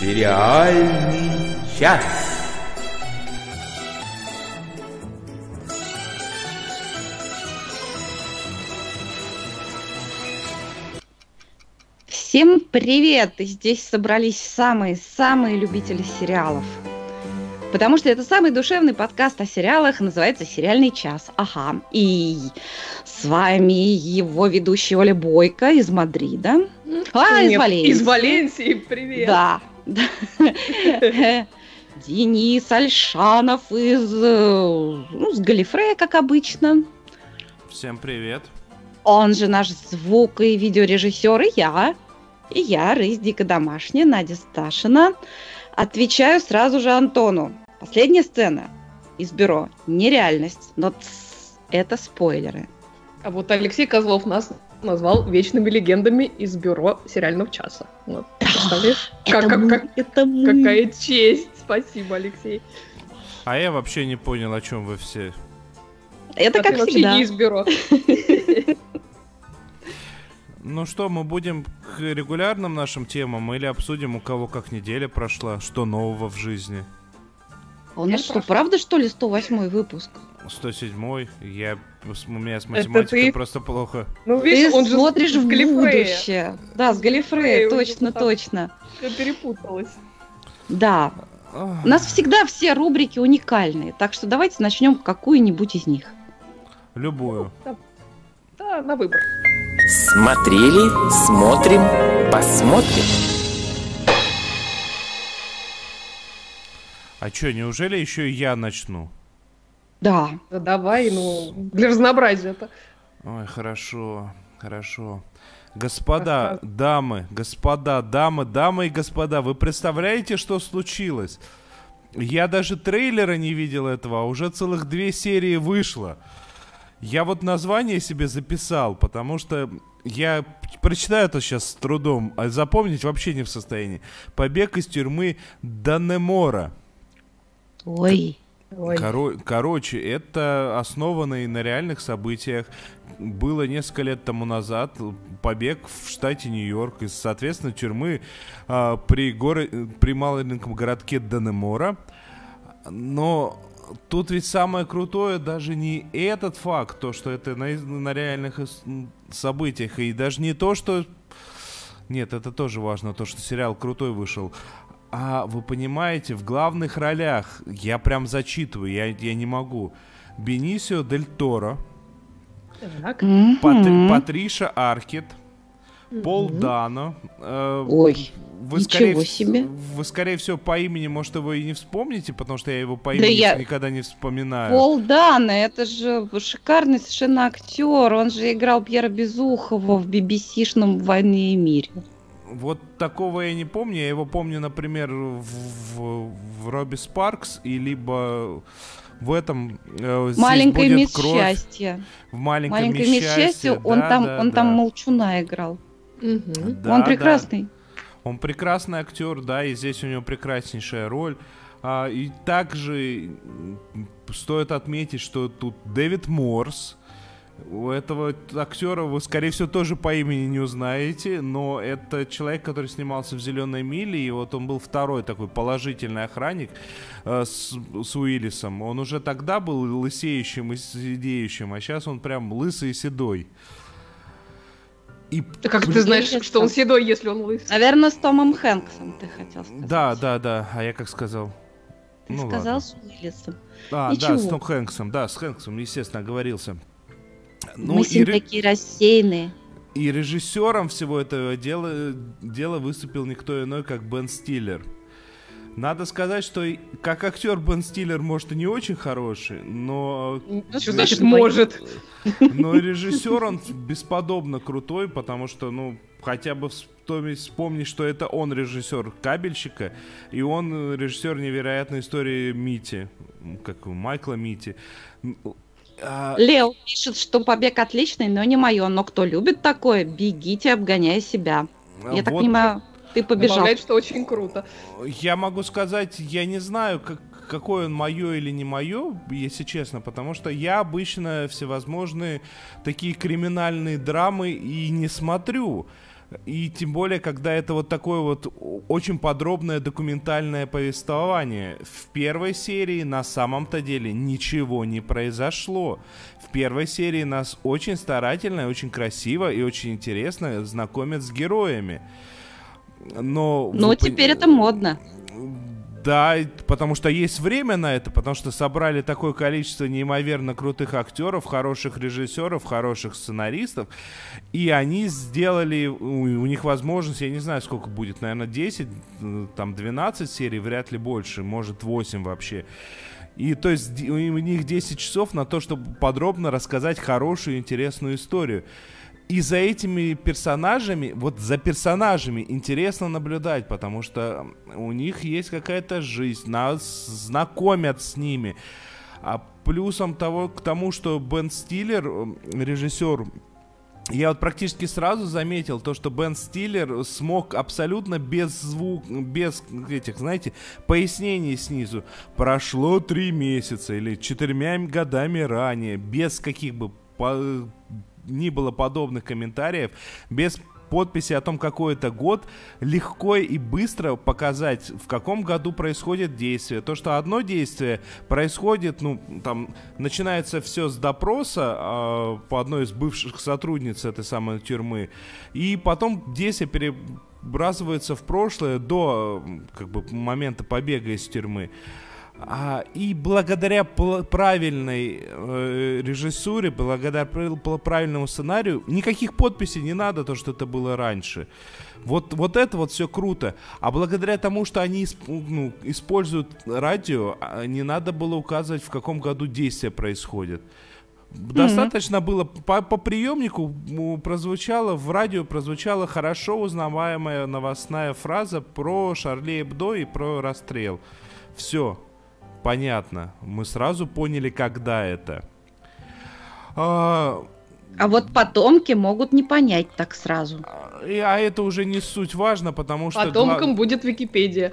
Сериальный час. Всем привет! И здесь собрались самые-самые любители сериалов. Потому что это самый душевный подкаст о сериалах, называется «Сериальный час». Ага. И с вами его ведущая Оля Бойко из Мадрида. А, Нет, из Валенсии. Из Валенсии, привет. Да. Денис Альшанов из, ну, с Галифрея, как обычно. Всем привет. Он же наш звук и видеорежиссер, и я. И я, Рысь Дико Домашняя, Надя Сташина. Отвечаю сразу же Антону. Последняя сцена из бюро. Нереальность, но это спойлеры. А вот Алексей Козлов нас назвал вечными легендами из бюро сериального часа. Вот. Представляешь? как, как, как, это мы. Какая честь! Спасибо, Алексей. А я вообще не понял, о чем вы все. Это а как ты всегда. не из бюро. Ну что, мы будем к регулярным нашим темам или обсудим, у кого как неделя прошла, что нового в жизни? А у нас что, правда, что ли, 108 выпуск? 107 я у меня с математикой ты... просто плохо. Ну, видишь, ты он смотришь в будущее. Да, с Галифрея, точно, точно. Все перепуталось. Да. У нас всегда все рубрики уникальные, так что давайте начнем какую-нибудь из них. Любую. Да, да на выбор. Смотрели, смотрим, посмотрим. А что, неужели еще и я начну? Да. да давай, ну, для разнообразия-то. Ой, хорошо, хорошо. Господа, Рассказ... дамы, господа, дамы, дамы и господа, вы представляете, что случилось? Я даже трейлера не видел этого, а уже целых две серии вышло. Я вот название себе записал, потому что я прочитаю это сейчас с трудом, а запомнить вообще не в состоянии. Побег из тюрьмы Данемора. Ой. Коро- короче, это основано и на реальных событиях. Было несколько лет тому назад побег в штате Нью-Йорк из, соответственно, тюрьмы а, при, горо- при маленьком городке Данемора. Но тут ведь самое крутое даже не этот факт, то, что это на, на реальных событиях, и даже не то, что... Нет, это тоже важно, то, что сериал крутой вышел. А вы понимаете, в главных ролях, я прям зачитываю, я, я не могу. Бенисио Дель Торо, так. Пат, Патриша Аркет, Пол Дано. Э, Ой, вы, ничего скорее, себе. Вы, скорее всего, по имени, может, его и не вспомните, потому что я его по имени да я... никогда не вспоминаю. Пол Дано, это же шикарный совершенно актер. Он же играл Пьера Безухова в BBC-шном «Войне и мире». Вот такого я не помню. Я его помню, например, в, в, в Робби Спаркс и либо в этом э, маленькое будет кровь. счастье. В маленьком Маленькое мисс счастье. Он да, там, да, он да. там молчуна играл. Угу. Да, он прекрасный. Да. Он прекрасный актер, да, и здесь у него прекраснейшая роль. А, и также стоит отметить, что тут Дэвид Морс, у этого актера вы, скорее всего, тоже по имени не узнаете, но это человек, который снимался в «Зеленой миле», и вот он был второй такой положительный охранник э, с, с Уиллисом. Он уже тогда был лысеющим и сидеющим, а сейчас он прям лысый и седой. И... Да как ты знаешь, что он седой, если он лысый? Наверное, с Томом Хэнксом ты хотел сказать. Да, да, да. А я как сказал? Ты ну, сказал ладно. с Уиллисом. А, Ничего. да, с Том Хэнксом. Да, с Хэнксом, естественно, оговорился. Ну, Мы и... такие рассеянные. И режиссером всего этого дела, дела выступил никто иной, как Бен Стиллер. Надо сказать, что как актер Бен Стиллер, может, и не очень хороший, но... Ну, что значит может? Но режиссер он бесподобно крутой, потому что, ну, хотя бы вспомнить, что это он режиссер кабельщика, и он режиссер невероятной истории Мити, как Майкла Мити. А... Лео пишет, что побег отличный, но не мое. Но кто любит такое, бегите, обгоняя себя. Я вот. так понимаю, ты побежал. Добавляет, что очень круто. Я могу сказать, я не знаю, как, какое он мое или не мое, если честно, потому что я обычно всевозможные такие криминальные драмы и не смотрю. И тем более, когда это вот такое вот очень подробное документальное повествование. В первой серии на самом-то деле ничего не произошло. В первой серии нас очень старательно, очень красиво и очень интересно знакомят с героями. Но, Но теперь пон... это модно. Да, потому что есть время на это, потому что собрали такое количество неимоверно крутых актеров, хороших режиссеров, хороших сценаристов, и они сделали, у, них возможность, я не знаю, сколько будет, наверное, 10, там 12 серий, вряд ли больше, может 8 вообще. И то есть у них 10 часов на то, чтобы подробно рассказать хорошую, интересную историю. И за этими персонажами, вот за персонажами интересно наблюдать, потому что у них есть какая-то жизнь, нас знакомят с ними. А плюсом того, к тому, что Бен Стиллер, режиссер, я вот практически сразу заметил то, что Бен Стиллер смог абсолютно без звук, без этих, знаете, пояснений снизу. Прошло три месяца или четырьмя годами ранее, без каких бы ни было подобных комментариев, без подписи о том, какой это год, легко и быстро показать, в каком году происходит действие. То, что одно действие происходит, ну, там, начинается все с допроса э, по одной из бывших сотрудниц этой самой тюрьмы, и потом действие перебрасывается в прошлое до как бы, момента побега из тюрьмы. А, и благодаря правильной э, режиссуре, благодаря правильному сценарию, никаких подписей не надо, то, что это было раньше. Вот, вот это вот все круто. А благодаря тому, что они ну, используют радио, а, не надо было указывать, в каком году действие происходит. Достаточно mm-hmm. было по, по приемнику прозвучала в радио прозвучала хорошо узнаваемая новостная фраза про Шарли Эбдо и про расстрел. Все, понятно. Мы сразу поняли, когда это. А, а вот потомки могут не понять так сразу. А, а это уже не суть важно, потому что... Потомкам гла... будет Википедия.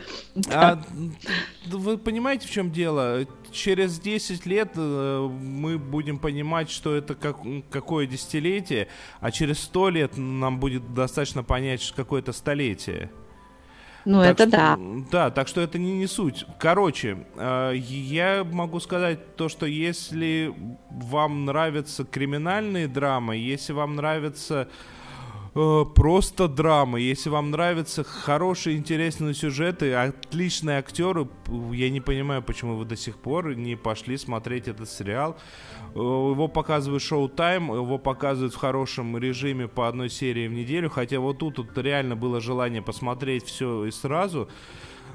А, вы понимаете, в чем дело? Через 10 лет э, мы будем понимать, что это как, какое десятилетие, а через 100 лет нам будет достаточно понять, какое это столетие. Ну, так это что, да. Да, так что это не, не суть. Короче, э, я могу сказать то, что если вам нравятся криминальные драмы, если вам нравятся просто драмы, если вам нравятся хорошие, интересные сюжеты, отличные актеры, я не понимаю, почему вы до сих пор не пошли смотреть этот сериал. Э, его показывают шоу-тайм, его показывают в хорошем режиме по одной серии в неделю, хотя вот тут, тут реально было желание посмотреть все и сразу.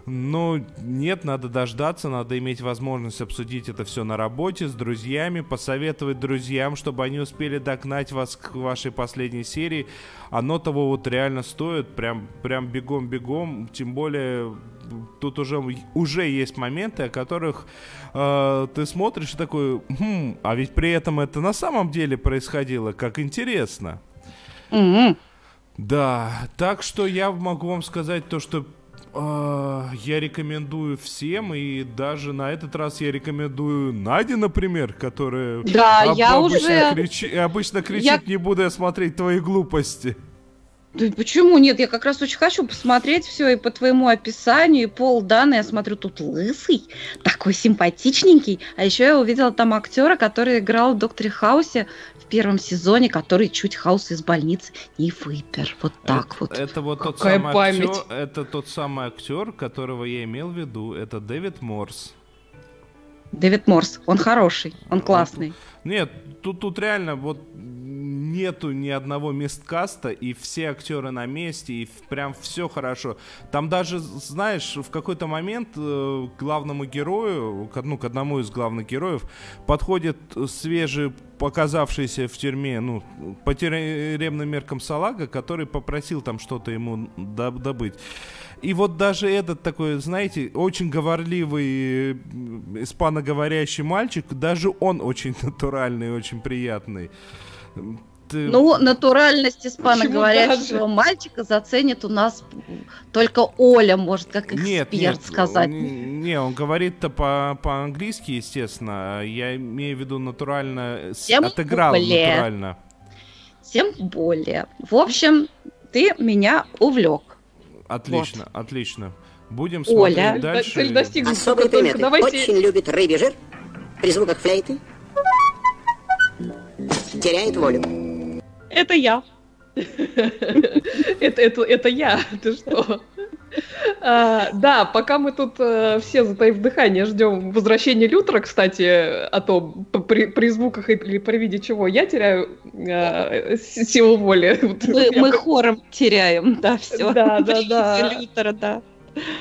Но нет, надо дождаться, надо иметь возможность обсудить это все на работе с друзьями, посоветовать друзьям, чтобы они успели догнать вас к вашей последней серии. Оно того вот реально стоит, прям, прям бегом-бегом, тем более тут уже, уже есть моменты, о которых э, ты смотришь и такой, хм, а ведь при этом это на самом деле происходило, как интересно. Mm-hmm. Да, так что я могу вам сказать то, что я рекомендую всем, и даже на этот раз я рекомендую Наде, например, которая да, об, я обычно, уже... кричи, обычно кричит, я... не буду я смотреть твои глупости. Да почему нет? Я как раз очень хочу посмотреть все и по твоему описанию, и пол данные. Я смотрю, тут лысый, такой симпатичненький. А еще я увидела там актера, который играл в Докторе Хаусе в первом сезоне, который чуть Хаус из больницы не выпер. Вот так это, вот. Это вот тот самый память. актер, это тот самый актер, которого я имел в виду. Это Дэвид Морс. Дэвид Морс, он хороший, он классный. Нет, тут, тут реально вот нету ни одного месткаста, и все актеры на месте, и прям все хорошо. Там даже, знаешь, в какой-то момент э, главному герою, ну, к одному из главных героев, подходит свежий показавшийся в тюрьме, ну, по тюремным меркам салага, который попросил там что-то ему добыть. И вот даже этот такой, знаете, очень говорливый испаноговорящий мальчик, даже он очень натуральный, очень приятный. Ну, натуральность испаноговорящего мальчика заценит у нас только Оля, может, как эксперт нет, нет, сказать. Не, он говорит-то по- по-английски, естественно. Я имею в виду натурально, Тем отыграл более. натурально. Тем более. В общем, ты меня увлек. Отлично, отлично. Будем Оля. смотреть Цель дальше. достигнута. Особые Только приметы. давайте- Очень любит рыбий жир. При звуках флейты. Теряет волю. Это я. это, это, это я, ты что? А, да, пока мы тут э, все, затаив дыхание, ждем возвращения Лютера, кстати, о том, при, при звуках или при виде чего я теряю с- силу воли. Мы, я мы хором теряем, да, все. Да, да, да. Лютера, да.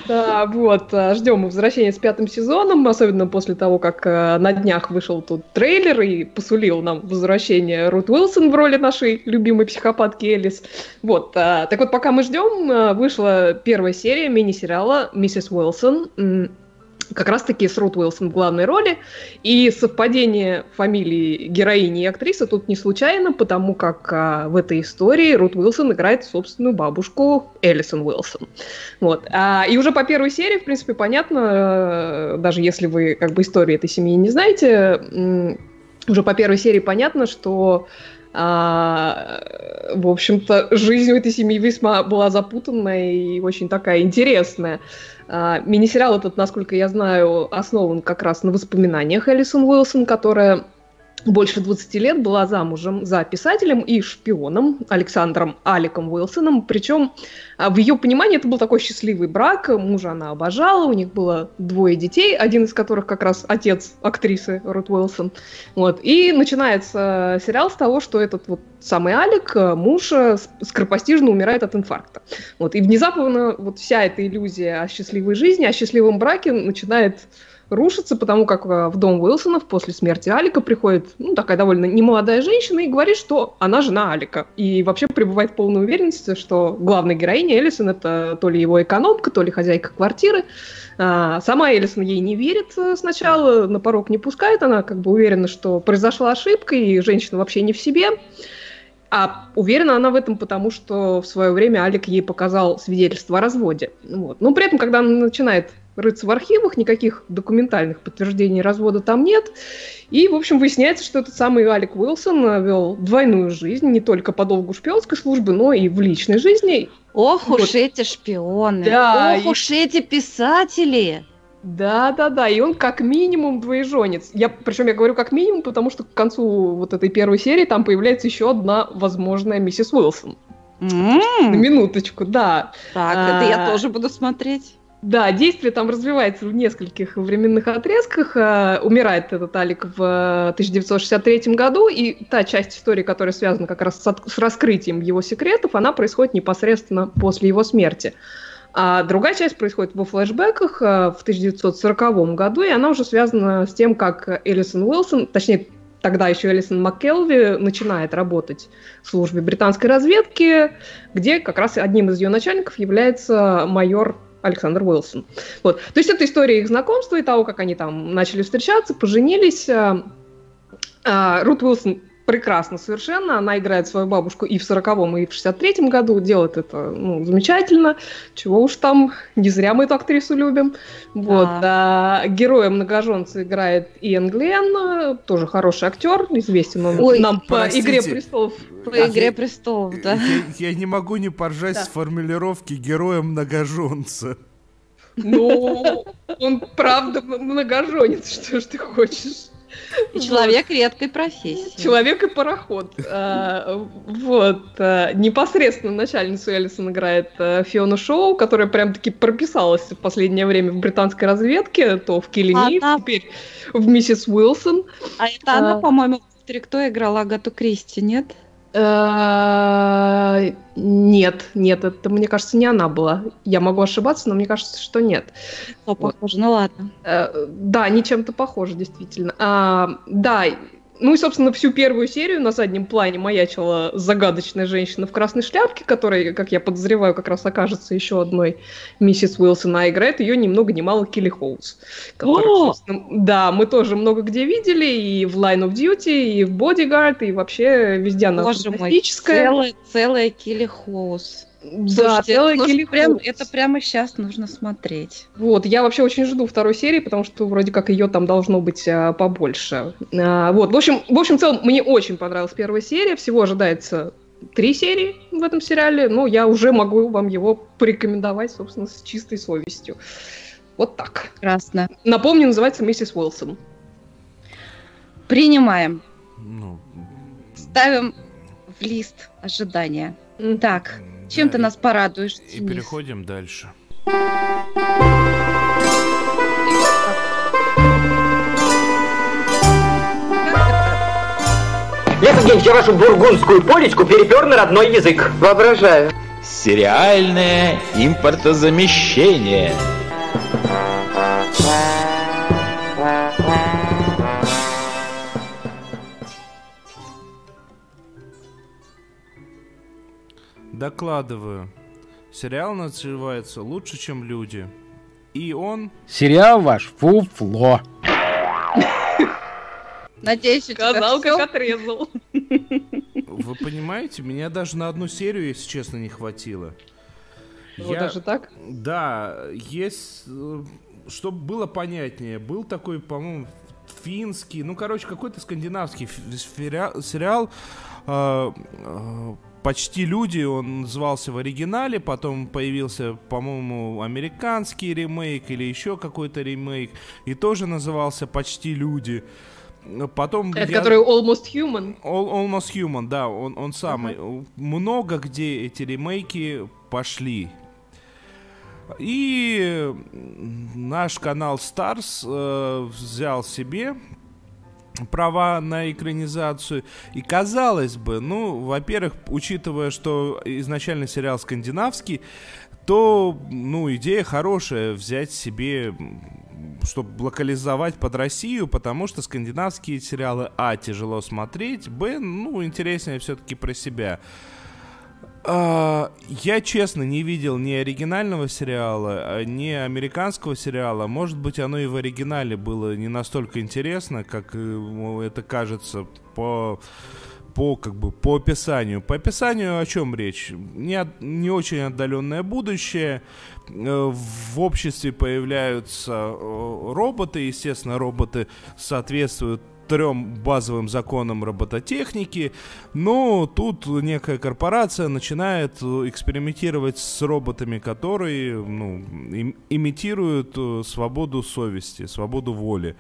Да, вот, а, ждем возвращения с пятым сезоном, особенно после того, как а, на днях вышел тут трейлер и посулил нам возвращение Рут Уилсон в роли нашей любимой психопатки Элис. Вот, а, так вот, пока мы ждем, вышла первая серия мини-сериала «Миссис Уилсон», как раз-таки с Рут Уилсон в главной роли. И совпадение фамилии героини и актрисы тут не случайно, потому как а, в этой истории Рут Уилсон играет собственную бабушку Элисон Уилсон. Вот. А, и уже по первой серии, в принципе, понятно, э, даже если вы как бы истории этой семьи не знаете, уже по первой серии понятно, что а, в общем-то, жизнь у этой семьи весьма была запутанная и очень такая интересная. А, Мини-сериал этот, насколько я знаю, основан как раз на воспоминаниях Элисон Уилсон, которая больше 20 лет была замужем за писателем и шпионом Александром Аликом Уилсоном. Причем а, в ее понимании это был такой счастливый брак. Мужа она обожала, у них было двое детей, один из которых как раз отец актрисы Рут Уилсон. Вот. И начинается сериал с того, что этот вот самый Алик, э, муж, э, скоропостижно умирает от инфаркта. Вот. И внезапно вот вся эта иллюзия о счастливой жизни, о счастливом браке начинает рушится, потому как э, в дом Уилсонов после смерти Алика приходит ну, такая довольно немолодая женщина и говорит, что она жена Алика. И вообще пребывает в полной уверенности, что главная героиня Элисон это то ли его экономка, то ли хозяйка квартиры. А, Сама Элисон ей не верит э, сначала, на порог не пускает, она как бы уверена, что произошла ошибка, и женщина вообще не в себе. А уверена она в этом, потому что в свое время Алик ей показал свидетельство о разводе. Вот. Но при этом, когда она начинает рыться в архивах, никаких документальных подтверждений развода там нет. И, в общем, выясняется, что этот самый Алик Уилсон э, вел двойную жизнь, не только по долгу шпионской службы, но и в личной жизни. Ох Вот. уж эти шпионы. Да, Ох и- уж эти писатели. Да-да-да, и он как минимум двоеженец. Я, причем я говорю как минимум, потому что к концу вот этой первой серии там появляется еще одна возможная миссис Уилсон. На М, минуточку, да. Так, это я А. тоже буду смотреть. Да, действие там развивается в нескольких временных отрезках. Э, Умирает этот Алик в э, 1963 году, и та часть истории, которая связана как раз с, раскрытием его секретов, она происходит непосредственно после его смерти. А другая часть происходит во флешбеках э, в 1940 году, и она уже связана с тем, как Элисон Уилсон, точнее, тогда еще Элисон МакКелви начинает работать в службе британской разведки, где как раз одним из ее начальников является майор Александр Уилсон. Вот. То есть это история их знакомства и того, как они там начали встречаться, поженились. А, а, Рут Уилсон прекрасно совершенно. Она играет свою бабушку и в 40-м, и в 63-м году. Делает это ну, замечательно. Чего уж там, не зря мы эту актрису любим. Вот. А, героя многоженца играет Иэн Глен, тоже хороший актер, известен он Ой, нам по простите. «Игре престолов». По Да. «Игре престолов», да. Я, я не могу не поржать Да. с формулировки героя многоженца. Ну, он правда многоженец, что ж ты хочешь. И человек редкой профессии. Человек и пароход. А, Вот. а, Непосредственно начальницу Эллисон играет а, Фиона Шоу, которая прям-таки прописалась в последнее время в британской разведке, то в Киллине, Она- теперь в Миссис Уилсон. А это она, по-моему, в «Три кто играла Агату Кристи, нет? А, Нет, нет, это, мне кажется, не она была. Я могу ошибаться, но мне кажется, что нет. Похоже, ну ладно. Э, Да, они чем-то похожи, действительно. А, да, ну и, собственно, всю первую серию на заднем плане маячила загадочная женщина в красной шляпке, которая, как я подозреваю, как раз окажется еще одной миссис Уилсон, а играет ее ни много ни мало Килли Хоуз. собственно, Да, мы тоже много где видели, и в Line of Duty, и в Bodyguard, и вообще везде она Боже мой, целая, целая Килли Хоус. Да, Слушайте, Килли прям, это прямо сейчас нужно смотреть. Вот, я вообще очень жду второй серии, потому что вроде как ее там должно быть а, побольше. А, вот, в общем, в общем, в целом, мне очень понравилась первая серия, всего ожидается три серии в этом сериале, но я уже могу вам его порекомендовать, собственно, с чистой совестью. Вот так. Прекрасно. Напомню, называется «Миссис Уилсон». Принимаем. Ну, Ставим в лист ожидания. Так, чем да, ты нас порадуешь, И Денис? переходим дальше. Лев я вашу бургундскую полечку перепер на родной язык. Воображаю. Сериальное импортозамещение. Докладываю. Сериал называется «Лучше, чем люди». И он... Сериал ваш фуфло. Надеюсь, у тебя Сказал, как отрезал. Вы понимаете, меня даже на одну серию, если честно, не хватило. Вот даже так? Да, есть... Чтобы было понятнее, был такой, по-моему, финский, ну, короче, какой-то скандинавский фери- сериал э, э, «Почти люди», он назывался в оригинале, потом появился, по-моему, американский ремейк или еще какой-то ремейк, и тоже назывался «Почти люди». Потом Это я- который Almost Human. All- Almost Human, да, он, он самый. Много где эти ремейки пошли. И наш канал Stars э, взял себе права на экранизацию. И казалось бы, ну, во-первых, учитывая, что изначально сериал скандинавский, то, ну, идея хорошая взять себе, чтобы локализовать под Россию, потому что скандинавские сериалы, а, тяжело смотреть, б, ну, интереснее все-таки про себя. А, Я, честно, не видел ни оригинального сериала, а, ни американского сериала. Может быть, оно и в оригинале было не настолько интересно, как э, это кажется по по как бы по описанию. По описанию о чем речь? Не, от- не очень отдаленное будущее. Э, В обществе появляются э, роботы. Естественно, роботы соответствуют трем базовым законам робототехники, но тут некая корпорация начинает э, экспериментировать с роботами, которые ну, им- имитируют э, свободу совести, свободу воли.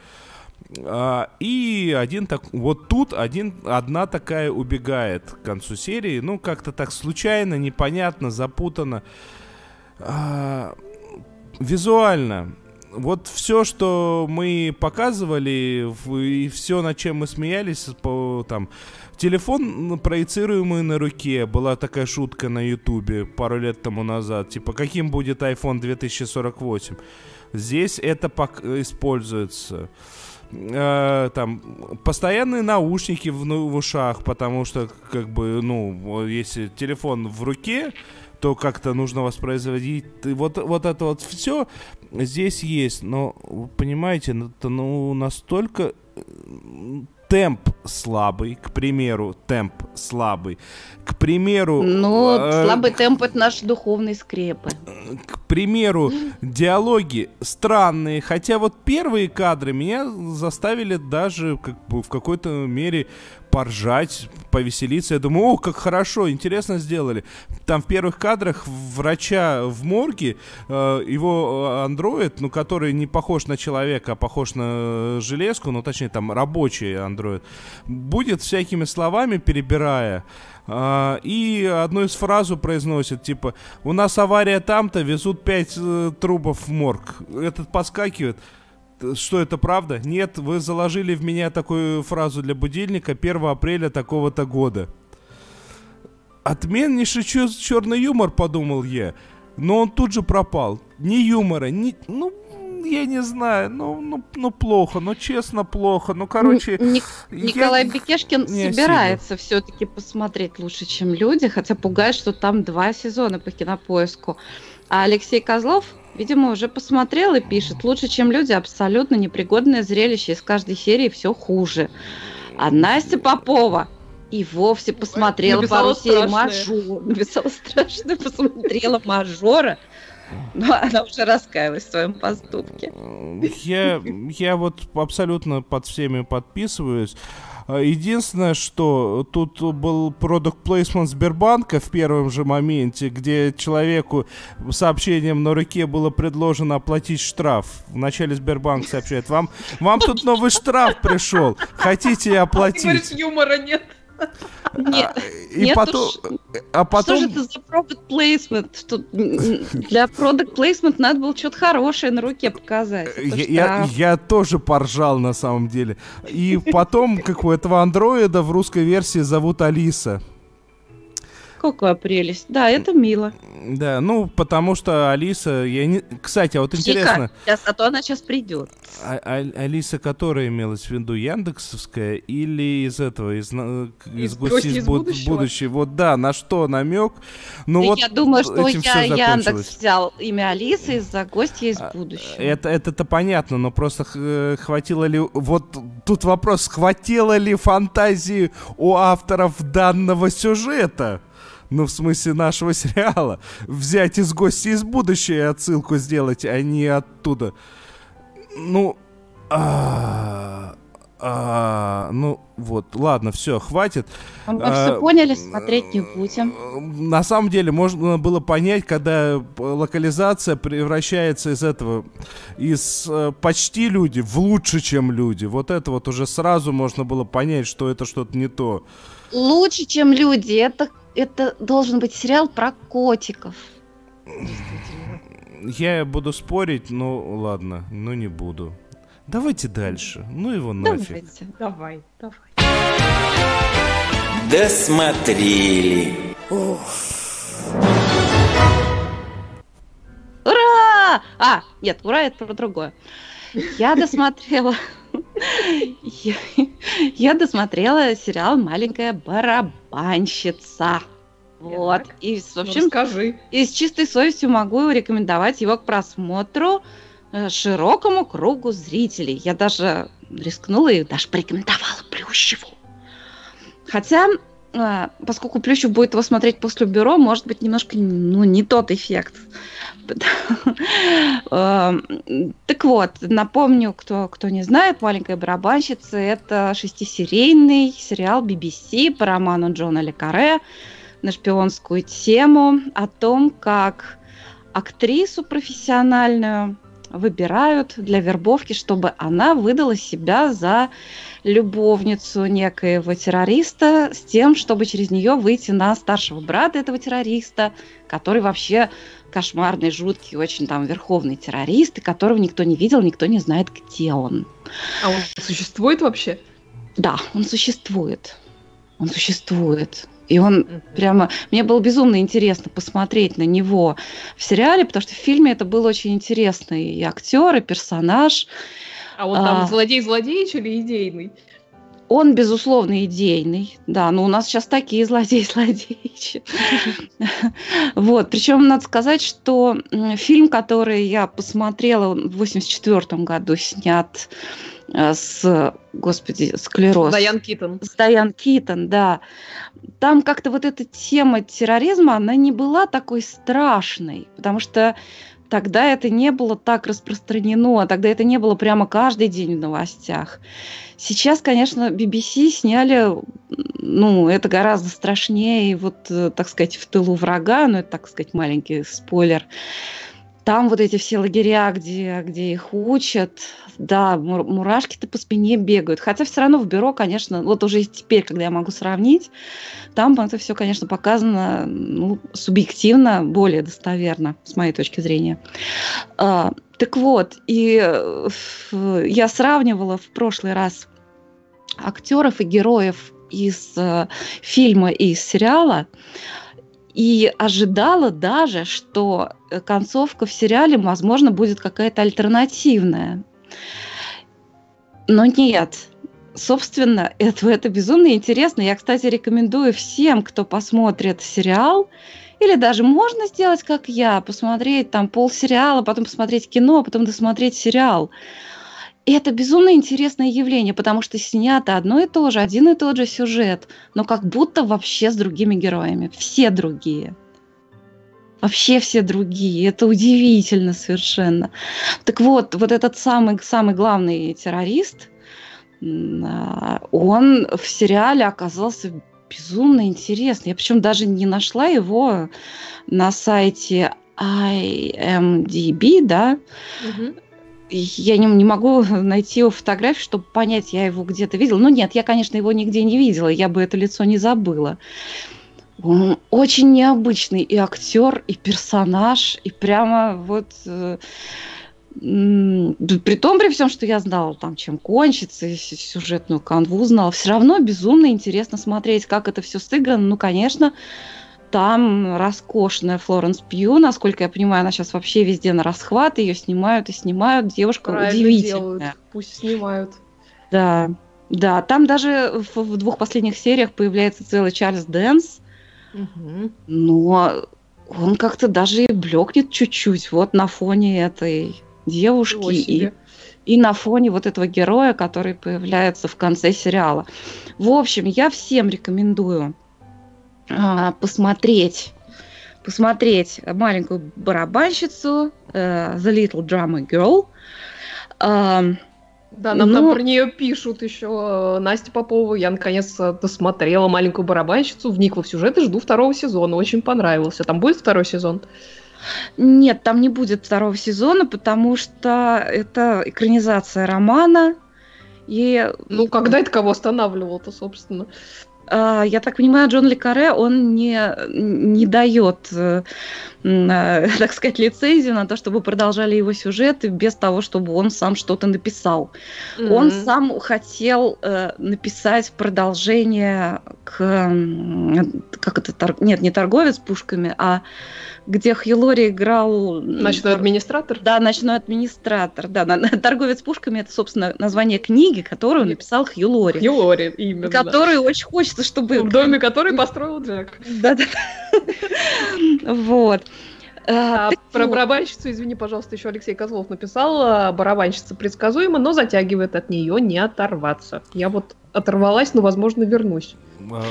А, и один так, вот тут один, одна такая убегает к концу серии, ну как-то так случайно, непонятно, запутанно. А, визуально, вот все, что мы показывали, и все, над чем мы смеялись, по, там, телефон проецируемый на руке, была такая шутка на ютубе пару лет тому назад, типа, каким будет iPhone 2048. Здесь это используется. Э, там постоянные наушники в, ну, в ушах, потому что как бы ну если телефон в руке, то как-то нужно воспроизводить. И Вот вот это вот все здесь есть, но понимаете, ну, это ну настолько э, темп слабый, к примеру, темп слабый, к примеру. Ну, э, слабый темп это наши духовные скрепы. к примеру, диалоги странные, хотя вот первые кадры меня заставили даже как бы в какой-то мере поржать, повеселиться. Я думаю, о, как хорошо, интересно сделали. Там в первых кадрах врача в морге, э, его э, андроид, ну, который не похож на человека, а похож на железку, ну, точнее, там рабочий андроид, будет всякими словами перебирая, а, и одну из фразу произносит, типа, у нас авария там-то, везут пять э, трупов в морг. Этот подскакивает. Что это правда? Нет, вы заложили в меня такую фразу для будильника 1 апреля такого-то года. Отменнейший чё- черный юмор, подумал я. Но он тут же пропал. Ни юмора, ни... Ну, я не знаю, ну, ну, ну плохо, ну честно плохо, ну короче... Ник- я- Николай Бекешкин не собирается все-таки посмотреть лучше, чем люди, хотя пугает, что там два сезона по кинопоиску. А Алексей Козлов, видимо, уже посмотрел и пишет, лучше, чем люди, абсолютно непригодное зрелище, из каждой серии все хуже. А Настя Попова и вовсе посмотрела Написала пару серий мажора. Написала страшно, посмотрела мажора. Но она уже раскаялась в своем поступке. Я, я вот абсолютно под всеми подписываюсь. А, Единственное, что тут был продукт плейсмент Сбербанка в первом же моменте, где человеку сообщением на руке было предложено оплатить штраф. Вначале Сбербанк сообщает, вам, вам тут новый штраф пришел, хотите Говоришь, оплатить? юмора нет. Нет, И нет потом, уж. а Что же потом, это за product placement? Что для product placement надо было что-то хорошее на руке показать. Я, я, штраф. я тоже поржал на самом деле. И потом, как у этого андроида в русской версии зовут Алиса. Какая прелесть. Да, это мило. Да, ну, потому что Алиса, я не... Кстати, а вот интересно, Тихо, сейчас, а то она сейчас придет. А- а- Алиса, которая имелась в виду, Яндексовская или из этого, из, из Из гости «Гости из буд- будущего»? будущего? Вот да, на что намек? Ну Да вот я думаю, что я, Яндекс взял имя Алисы из-за гостя из А, будущего. Это, это-то понятно, но просто х- хватило ли... Вот тут вопрос, хватило ли фантазии у авторов данного сюжета? Ну, в смысле нашего сериала. Взять из гости из будущего и отсылку сделать, а не оттуда. Ну... а, а, ну, вот, ладно, все, хватит. Мы а, все поняли, смотреть не будем. На самом деле можно было понять, когда локализация превращается из этого, из э, почти люди в лучше, чем люди. Вот это вот уже сразу можно было понять, что это что-то не то. Лучше, чем люди. Это, это должен быть сериал про котиков. Действительно. Я буду спорить, но ладно, но не буду. Давайте дальше. Ну его нафиг. Давайте. Давай, давай. Досмотрели. Ура! А, нет, ура, это про другое. Я досмотрела... Я, я досмотрела сериал «Маленькая барабанщица». Вот. Так. И, в Ну, общем, Расскажи. и с чистой совестью могу рекомендовать его к просмотру э, широкому кругу зрителей. Я даже рискнула и даже порекомендовала Плющеву. Хотя, э, поскольку Плющев будет его смотреть после бюро, может быть немножко ну, не тот эффект. Эм, Так вот, напомню, кто, кто не знает, «Маленькая барабанщица» — это шестисерийный сериал BBC по роману Джона Ле Карре на шпионскую тему о том, как актрису профессиональную выбирают для вербовки, чтобы она выдала себя за любовницу некоего террориста с тем, чтобы через нее выйти на старшего брата этого террориста, который вообще кошмарный, жуткий, очень там верховный террорист, и которого никто не видел, никто не знает, где он. А он существует вообще? Да, он существует. Он существует. И он прямо... Мне было безумно интересно посмотреть на него в сериале, потому что в фильме это был очень интересный и актер, и персонаж. А он там А. злодей-злодеич или идейный? Он, безусловно, идейный. Да, но у нас сейчас такие злодеи-злодеичи. Вот. Причем надо сказать, что фильм, который я посмотрела в 84 году, снят э, с, господи, склероз. Дайан Китон. С Дайан Китон, да. Там как-то вот эта тема терроризма, она не была такой страшной, потому что тогда это не было так распространено, тогда это не было прямо каждый день в новостях. Сейчас, конечно, BBC сняли, ну, это гораздо страшнее, вот, э, так сказать, в тылу врага, ну, это, так сказать, маленький спойлер. Там вот эти все лагеря, где, где их учат, да, мур- мурашки-то по спине бегают. Хотя все равно в бюро, конечно, вот уже теперь, когда я могу сравнить, там это все, конечно, показано ну, субъективно, более достоверно, с моей точки зрения. А, так вот, и э, я сравнивала в прошлый раз актеров и героев из э, фильма и из сериала, и ожидала даже, что э, концовка в сериале, возможно, будет какая-то альтернативная. Но нет. Собственно, это, это безумно интересно. Я, кстати, рекомендую всем, кто посмотрит сериал, или даже можно сделать, как я, посмотреть там полсериала, потом посмотреть кино, а потом досмотреть сериал. И это безумно интересное явление, потому что снято одно и то же, один и тот же сюжет, но как будто вообще с другими героями. Все другие. Вообще все другие. Это удивительно совершенно. Так вот, вот этот самый, самый главный террорист, а, он в сериале оказался безумно интересный. Я причем даже не нашла его на сайте IMDb, да. Угу. Я не, не могу найти его фотографию, чтобы понять, я его где-то видела. Ну нет, я, конечно, его нигде не видела, я бы это лицо не забыла. Он очень необычный и актер, и персонаж, и прямо вот э, при том, при всем, что я знала, там, чем кончится, и сюжетную канву знала, все равно безумно интересно смотреть, как это все сыграно. Ну, конечно, там роскошная Флоренс Пью, насколько я понимаю, она сейчас вообще везде на расхват, ее снимают и снимают, девушка Правильно удивительная. Делают. Пусть снимают. Да, да, там даже в, в двух последних сериях появляется целый Чарльз Дэнс, угу. но он как-то даже и блекнет чуть-чуть вот на фоне этой девушки и, и на фоне вот этого героя, который появляется в конце сериала. В общем, я всем рекомендую посмотреть посмотреть маленькую барабанщицу uh, The Little Drama Girl. Uh, да, нам ну, там про нее пишут еще Настя Попова. Я наконец досмотрела маленькую барабанщицу, вникла в сюжет и жду второго сезона. Очень понравился. Там будет второй сезон? Нет, там не будет второго сезона, потому что это экранизация романа. И... Ну, когда это кого останавливал-то, собственно? А, я так понимаю, Джон Лекаре, он не, не дает, э, э, так сказать, лицензию на то, чтобы продолжали его сюжеты без того, чтобы он сам что-то написал. Mm-hmm. Он сам хотел э, написать продолжение к... Как это? Нет, не торговец пушками, а где Хьюлори играл... Ночной администратор? Да, ночной администратор. Да, торговец пушками это, собственно, название книги, которую написал Хьюлори. Хьюлори, именно. Который очень хочется, чтобы... В доме который построил Джек. Да-да. Вот. А, а про вот. барабанщицу, извини, пожалуйста, еще Алексей Козлов написал, а, барабанщица предсказуема, но затягивает от нее не оторваться. Я вот оторвалась, но, возможно, вернусь. А,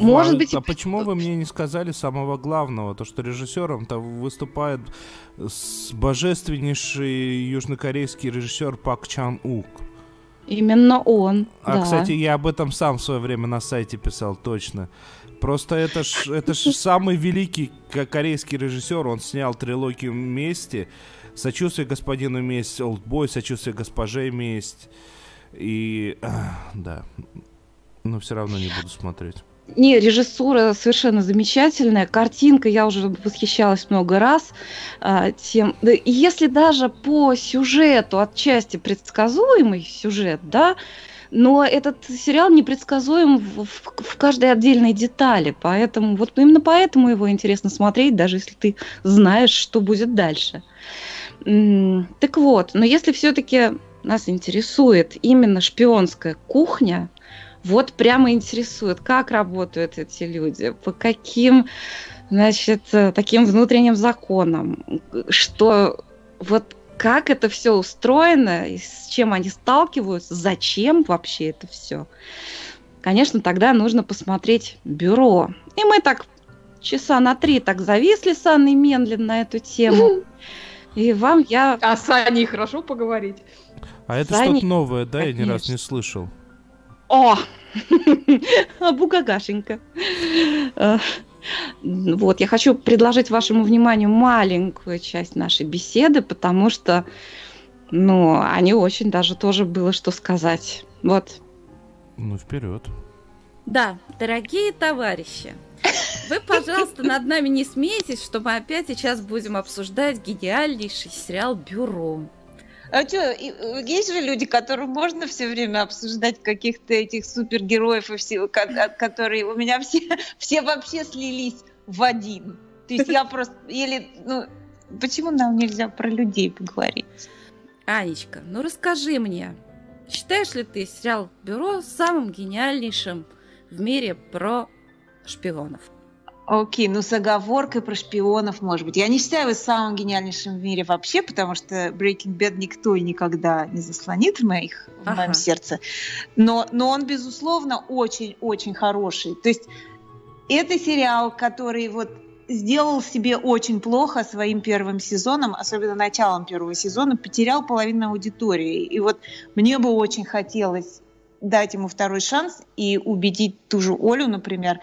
Может быть... А почему вы мне не сказали самого главного? То, что режиссером-то выступает с божественнейший южнокорейский режиссер Пак Чан Ук. Именно он. А, да. кстати, я об этом сам в свое время на сайте писал, точно. Просто это ж, это ж самый великий корейский режиссер. Он снял трилогию «Мести», «Сочувствие господину месть», «Олдбой», «Сочувствие госпоже месть». И да, но все равно не буду смотреть. Не, режиссура совершенно замечательная, картинка, я уже восхищалась много раз а, тем. Да, если даже по сюжету отчасти предсказуемый сюжет, да, но этот сериал непредсказуем в, в, в каждой отдельной детали, поэтому вот именно поэтому его интересно смотреть, даже если ты знаешь, что будет дальше. Так вот, но если все-таки нас интересует именно шпионская кухня, вот прямо интересует, как работают эти люди, по каким, значит, э, таким внутренним законам, что вот как это все устроено, и с чем они сталкиваются, зачем вообще это все. Конечно, тогда нужно посмотреть бюро. И мы так часа на три так зависли с Анной Менлин на эту тему. И вам я... А с Аней хорошо поговорить. А это что-то новое, да? Конечно. Я ни раз не слышал. О! Бугагашенька. Э, вот, я хочу предложить вашему вниманию маленькую часть нашей беседы, потому что, ну, они очень даже тоже было что сказать. Вот. Ну, вперед. Да, дорогие товарищи, вы, пожалуйста, над нами не смейтесь, что мы опять сейчас будем обсуждать гениальнейший сериал «Бюро». А что, э, есть же люди, которым можно все время обсуждать каких-то этих супергероев, и все, которые у меня все, все вообще слились в один. То есть я просто или ну почему нам нельзя про людей поговорить? Анечка, ну расскажи мне, считаешь ли ты сериал Бюро самым гениальнейшим в мире про шпионов? Окей, ну с оговоркой про шпионов, может быть. Я не считаю его самым гениальнейшим в мире вообще, потому что Breaking Bad никто и никогда не заслонит в, моих, ага. в моем сердце. Но, но он, безусловно, очень-очень хороший. То есть это сериал, который вот сделал себе очень плохо своим первым сезоном, особенно началом первого сезона, потерял половину аудитории. И вот мне бы очень хотелось дать ему второй шанс и убедить ту же Олю, например,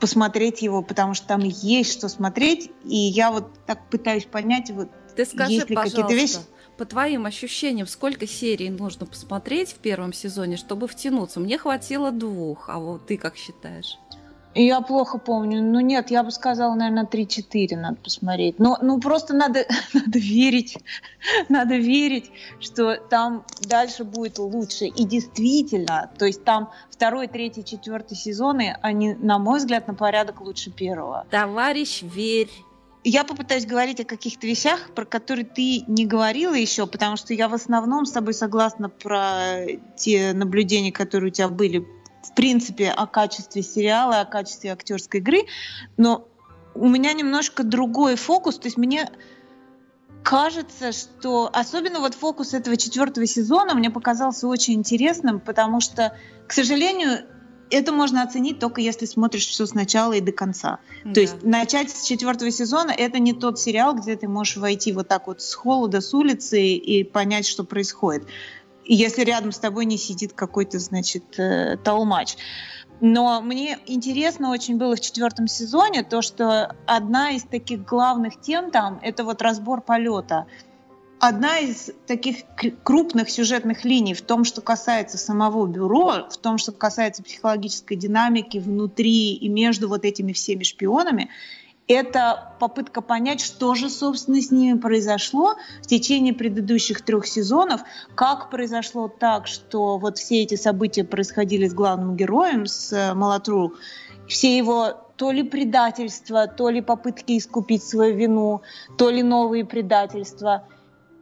посмотреть его, потому что там есть что смотреть. И я вот так пытаюсь понять, вот Ты скажи, есть ли какие-то вещи. по твоим ощущениям, сколько серий нужно посмотреть в первом сезоне, чтобы втянуться? Мне хватило двух, а вот ты как считаешь? Я плохо помню. Ну нет, я бы сказала, наверное, 3-4 надо посмотреть. Но ну просто надо, надо верить. Надо верить, что там дальше будет лучше. И действительно, то есть там второй, третий, четвертый сезоны, они, на мой взгляд, на порядок лучше первого. Товарищ, верь. Я попытаюсь говорить о каких-то вещах, про которые ты не говорила еще, потому что я в основном с тобой согласна про те наблюдения, которые у тебя были в принципе, о качестве сериала, о качестве актерской игры, но у меня немножко другой фокус, то есть мне кажется, что особенно вот фокус этого четвертого сезона мне показался очень интересным, потому что, к сожалению, это можно оценить только если смотришь все сначала и до конца. Да. То есть начать с четвертого сезона это не тот сериал, где ты можешь войти вот так вот с холода, с улицы и понять, что происходит если рядом с тобой не сидит какой-то, значит, э, толмач. Но мне интересно очень было в четвертом сезоне то, что одна из таких главных тем там это вот разбор полета. Одна из таких крупных сюжетных линий в том, что касается самого бюро, в том, что касается психологической динамики внутри и между вот этими всеми шпионами, это попытка понять, что же, собственно, с ними произошло в течение предыдущих трех сезонов, как произошло так, что вот все эти события происходили с главным героем, с э, Малатру, все его то ли предательства, то ли попытки искупить свою вину, то ли новые предательства.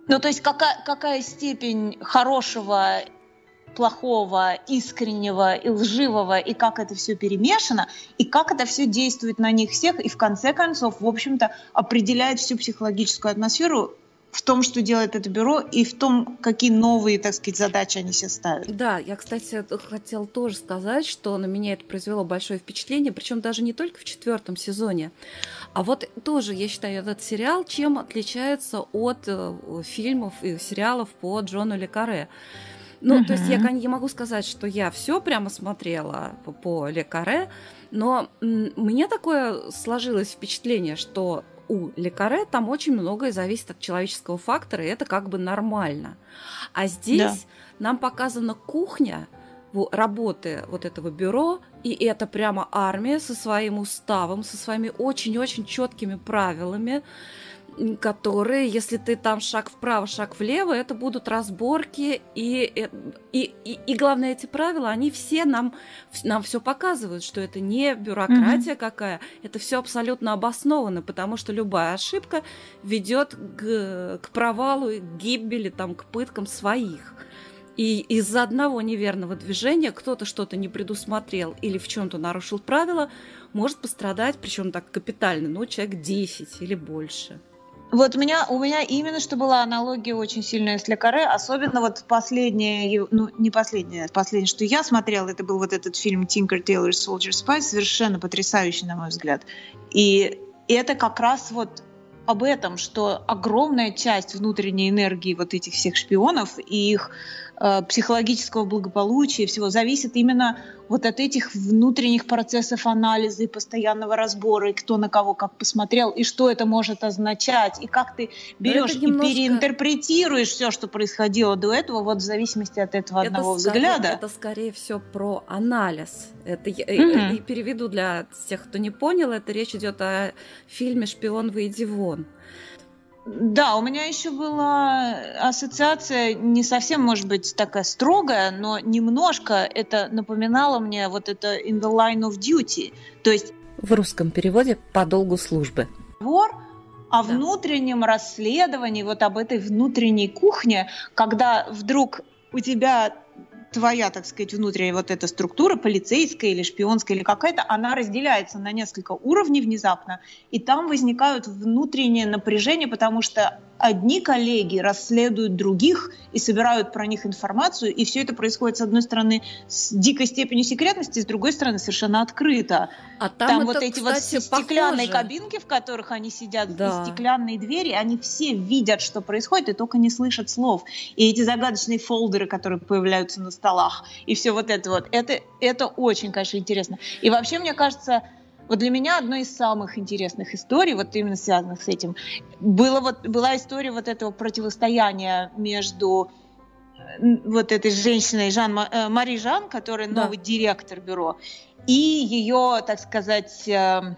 Ну, то есть какая, какая степень хорошего плохого, искреннего и лживого, и как это все перемешано, и как это все действует на них всех, и в конце концов, в общем-то, определяет всю психологическую атмосферу в том, что делает это бюро, и в том, какие новые, так сказать, задачи они себе ставят. Да, я, кстати, хотела тоже сказать, что на меня это произвело большое впечатление, причем даже не только в четвертом сезоне. А вот тоже, я считаю, этот сериал чем отличается от э, фильмов и сериалов по Джону Лекаре. Ну, uh-huh. то есть я не могу сказать, что я все прямо смотрела по, по Лекаре, но мне такое сложилось впечатление, что у Лекаре там очень многое зависит от человеческого фактора, и это как бы нормально. А здесь да. нам показана кухня работы вот этого бюро, и это прямо армия со своим уставом, со своими очень-очень четкими правилами которые, если ты там шаг вправо, шаг влево, это будут разборки, и, э, и, и, и главное, эти правила, они все нам, нам все показывают, что это не бюрократия mm-hmm. какая, это все абсолютно обосновано, потому что любая ошибка ведет к, к провалу, к гибели, там, к пыткам своих. И из-за одного неверного движения кто-то что-то не предусмотрел или в чем-то нарушил правила, может пострадать, причем так капитально, ну, человек 10 или больше. Вот у меня, у меня именно что была аналогия очень сильная с Лекаре, особенно вот последнее, ну не последнее, последнее, что я смотрела, это был вот этот фильм Tinker Tailor Soldier Spy, совершенно потрясающий, на мой взгляд. И это как раз вот об этом, что огромная часть внутренней энергии вот этих всех шпионов и их психологического благополучия и всего зависит именно вот от этих внутренних процессов анализа и постоянного разбора, и кто на кого как посмотрел, и что это может означать, и как ты берешь немножко... и переинтерпретируешь все, что происходило до этого, вот в зависимости от этого это одного скорее, взгляда. Это скорее все про анализ. Это я mm-hmm. и переведу для тех, кто не понял, это речь идет о фильме «Шпион, выйди вон». Да, у меня еще была ассоциация не совсем, может быть, такая строгая, но немножко это напоминало мне вот это in the line of duty. То есть в русском переводе по долгу службы. Вор о да. внутреннем расследовании, вот об этой внутренней кухне, когда вдруг у тебя твоя, так сказать, внутренняя вот эта структура, полицейская или шпионская или какая-то, она разделяется на несколько уровней внезапно, и там возникают внутренние напряжения, потому что одни коллеги расследуют других и собирают про них информацию, и все это происходит, с одной стороны, с дикой степенью секретности, с другой стороны, совершенно открыто. А там, Там это, вот эти вот кстати, стеклянные похоже. кабинки, в которых они сидят, Да. и стеклянные двери, они все видят, что происходит, и только не слышат слов. И эти загадочные фолдеры, которые появляются на столах, и все вот это вот, это, это очень, конечно, интересно. И вообще, мне кажется, вот для меня одной из самых интересных историй, вот именно связанных с этим, было вот, была история вот этого противостояния между э, вот этой женщиной Жан, э, Мари Жан, которая Да. новый директор бюро, и ее, так сказать, э,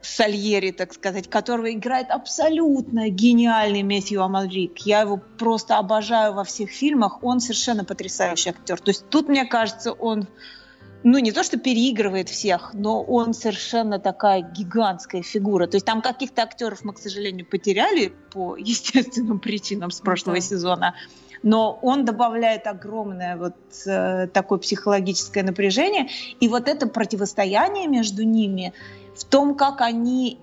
Сальери, так сказать, которого играет абсолютно гениальный Мэттью Амалрик. Я его просто обожаю во всех фильмах. Он совершенно потрясающий актер. То есть тут, мне кажется, он ну, не то, что переигрывает всех, но он совершенно такая гигантская фигура. То есть там каких-то актеров мы, к сожалению, потеряли по естественным причинам с прошлого Да. сезона. Но он добавляет огромное вот э, такое психологическое напряжение. И вот это противостояние между ними в том, как они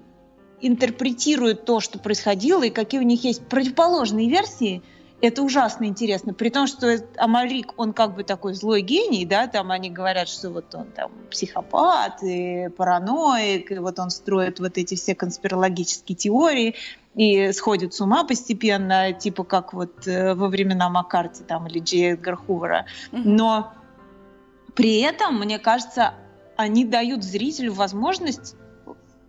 интерпретируют то, что происходило, и какие у них есть противоположные версии, это ужасно интересно. При том, что Амалрик, он как бы такой злой гений, да, там они говорят, что вот он там психопат и параноик, и вот он строит вот эти все конспирологические теории и сходит с ума постепенно, типа как вот э, во времена Маккарти там или Джей Эдгар Хувера. Но при этом, мне кажется, они дают зрителю возможность